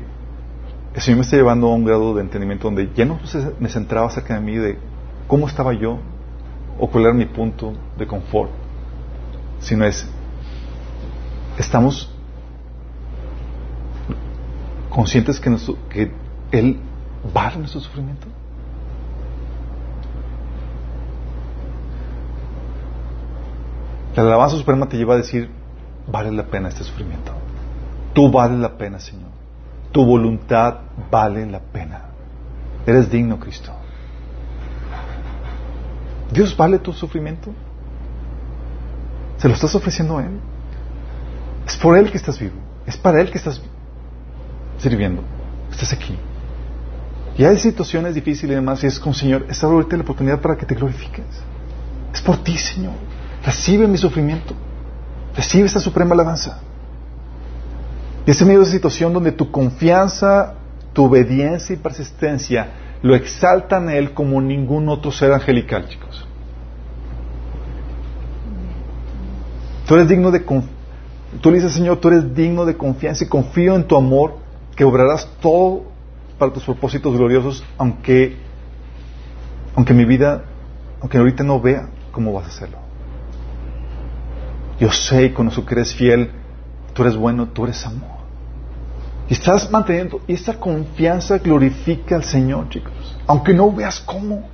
el Señor me está llevando a un grado de entendimiento donde ya no me centraba cerca de mí de cómo estaba yo o cuál era mi punto de confort, sino es, estamos conscientes que, que Él vale nuestro sufrimiento. La alabanza suprema te lleva a decir, vale la pena este sufrimiento. Tú vales la pena, Señor. Tu voluntad vale la pena. Eres digno, Cristo. ¿Dios vale tu sufrimiento? ¿Se lo estás ofreciendo a Él? Es por Él que estás vivo. Es para Él que estás sirviendo. Estás aquí. Y hay situaciones difíciles y demás, y es como, Señor, esta ahorita la oportunidad para que te glorifiques. Es por ti, Señor. Recibe mi sufrimiento. Recibe esta suprema alabanza. Y es medio de esa situación donde tu confianza, tu obediencia y persistencia lo exaltan a Él como ningún otro ser angelical, chicos. Tú eres digno de Tú le dices, Señor, tú eres digno de confianza y confío en tu amor que obrarás todo para tus propósitos gloriosos, aunque, aunque mi vida, aunque ahorita no vea cómo vas a hacerlo. Yo sé y conozco que eres fiel, tú eres bueno, tú eres amor. Y estás manteniendo, y esta confianza glorifica al Señor, chicos. Aunque no veas cómo.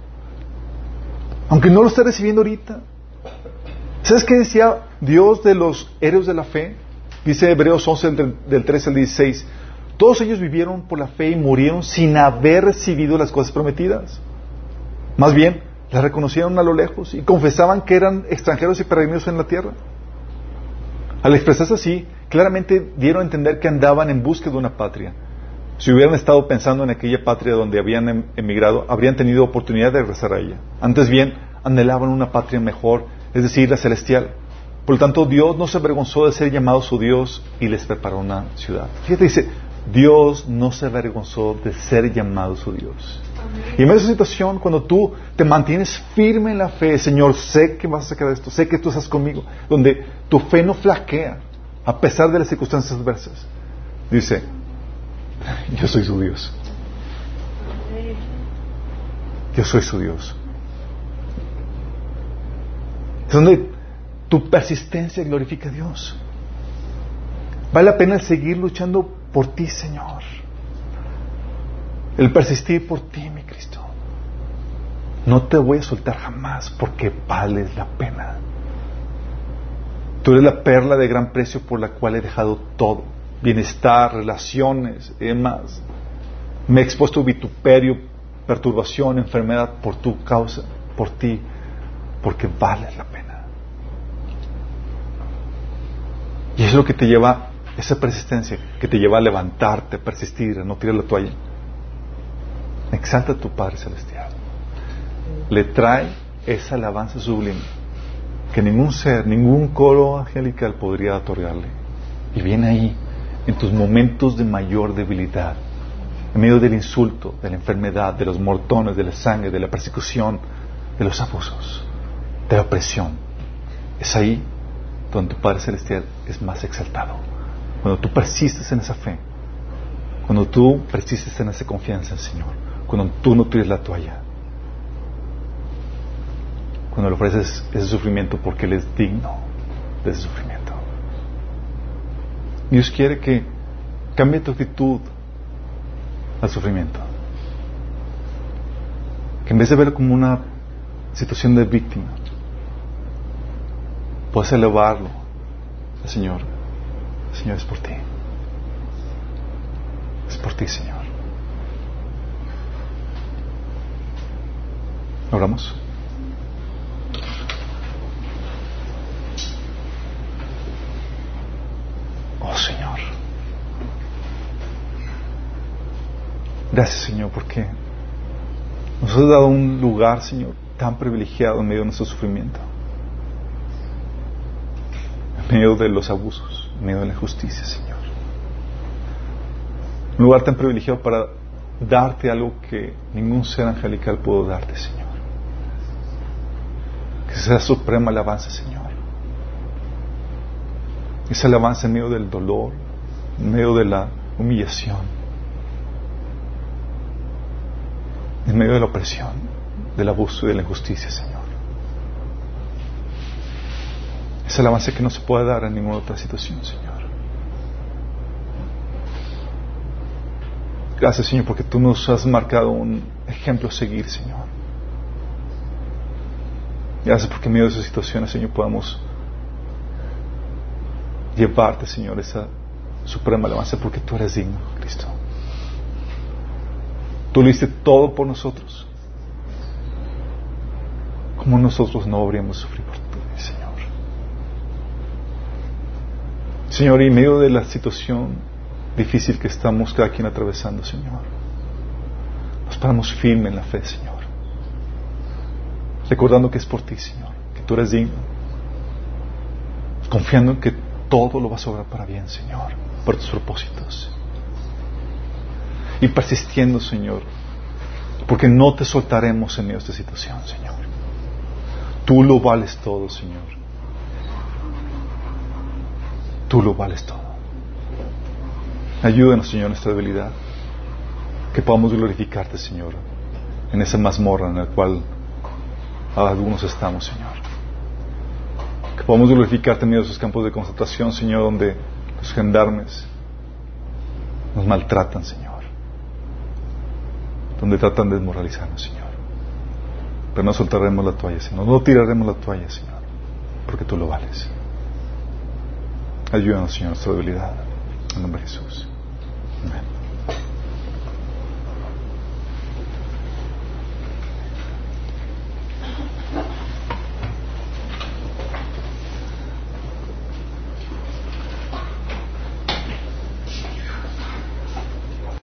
Aunque no lo estés recibiendo ahorita. ¿Sabes qué decía Dios de los héroes de la fe? Dice Hebreos 11 del, del 13 al 16. Todos ellos vivieron por la fe y murieron sin haber recibido las cosas prometidas. Más bien, las reconocieron a lo lejos y confesaban que eran extranjeros y peregrinos en la tierra. Al expresarse así, claramente dieron a entender que andaban en busca de una patria. Si hubieran estado pensando en aquella patria donde habían em, emigrado, habrían tenido oportunidad de regresar a ella. Antes bien, anhelaban una patria mejor, es decir, la celestial. Por lo tanto, Dios no se avergonzó de ser llamado su Dios y les preparó una ciudad. Fíjate, dice, Dios no se avergonzó de ser llamado su Dios. Y en esa situación, cuando tú te mantienes firme en la fe, Señor, sé que vas a sacar esto, sé que tú estás conmigo, donde tu fe no flaquea a pesar de las circunstancias adversas, dice, yo soy su Dios. Yo soy su Dios. Es donde tu persistencia glorifica a Dios. Vale la pena seguir luchando por ti, Señor. El persistir por ti, mi Cristo. No te voy a soltar jamás porque vales la pena. Tú eres la perla de gran precio por la cual he dejado todo. Bienestar, relaciones demás. Me he expuesto a vituperio, perturbación, enfermedad por tu causa, por ti, porque vales la pena. Y es lo que te lleva, esa persistencia, que te lleva a levantarte, persistir, a no tirar la toalla. Exalta a tu Padre Celestial. Le trae esa alabanza sublime que ningún ser, ningún coro angelical podría otorgarle. Y viene ahí, en tus momentos de mayor debilidad, en medio del insulto, de la enfermedad, de los mortones, de la sangre, de la persecución, de los abusos, de la opresión. Es ahí donde tu Padre Celestial es más exaltado. Cuando tú persistes en esa fe, cuando tú persistes en esa confianza en el Señor, cuando tú no tires la toalla, cuando le ofreces ese sufrimiento porque Él es digno de ese sufrimiento. Dios quiere que cambie tu actitud al sufrimiento. Que en vez de verlo como una situación de víctima, puedas elevarlo al Señor. Señor, es por ti. Es por ti, Señor. Oramos. Oh Señor. Gracias Señor porque nos has dado un lugar, Señor, tan privilegiado en medio de nuestro sufrimiento. En medio de los abusos, en medio de la injusticia, Señor. Un lugar tan privilegiado para darte algo que ningún ser angelical pudo darte, Señor. Que sea suprema alabanza, Señor. Esa alabanza en medio del dolor, en medio de la humillación, en medio de la opresión, del abuso y de la injusticia, Señor. Esa alabanza que no se puede dar en ninguna otra situación, Señor. Gracias, Señor, porque tú nos has marcado un ejemplo a seguir, Señor. Gracias porque en medio de esas situaciones, Señor, podamos llevarte, Señor, esa suprema alabanza porque tú eres digno, Cristo. Tú lo hiciste todo por nosotros. Como nosotros no habríamos sufrido por ti, Señor. Señor, y en medio de la situación difícil que estamos cada quien atravesando, Señor, nos paramos firme en la fe, Señor. Recordando que es por ti, Señor, que tú eres digno. Confiando en que todo lo vas a obrar para bien, Señor, por tus propósitos. Y persistiendo, Señor, porque no te soltaremos en medio de esta situación, Señor. Tú lo vales todo, Señor. Tú lo vales todo. Ayúdanos, Señor, en nuestra debilidad. Que podamos glorificarte, Señor, en esa mazmorra en la cual algunos estamos, Señor. Que podamos glorificarte en medio de esos campos de concentración, Señor, donde los gendarmes nos maltratan, Señor. Donde tratan de desmoralizarnos, Señor. Pero no soltaremos la toalla, Señor. No tiraremos la toalla, Señor. Porque tú lo vales. Ayúdanos, Señor, nuestra debilidad. En nombre de Jesús. Amén.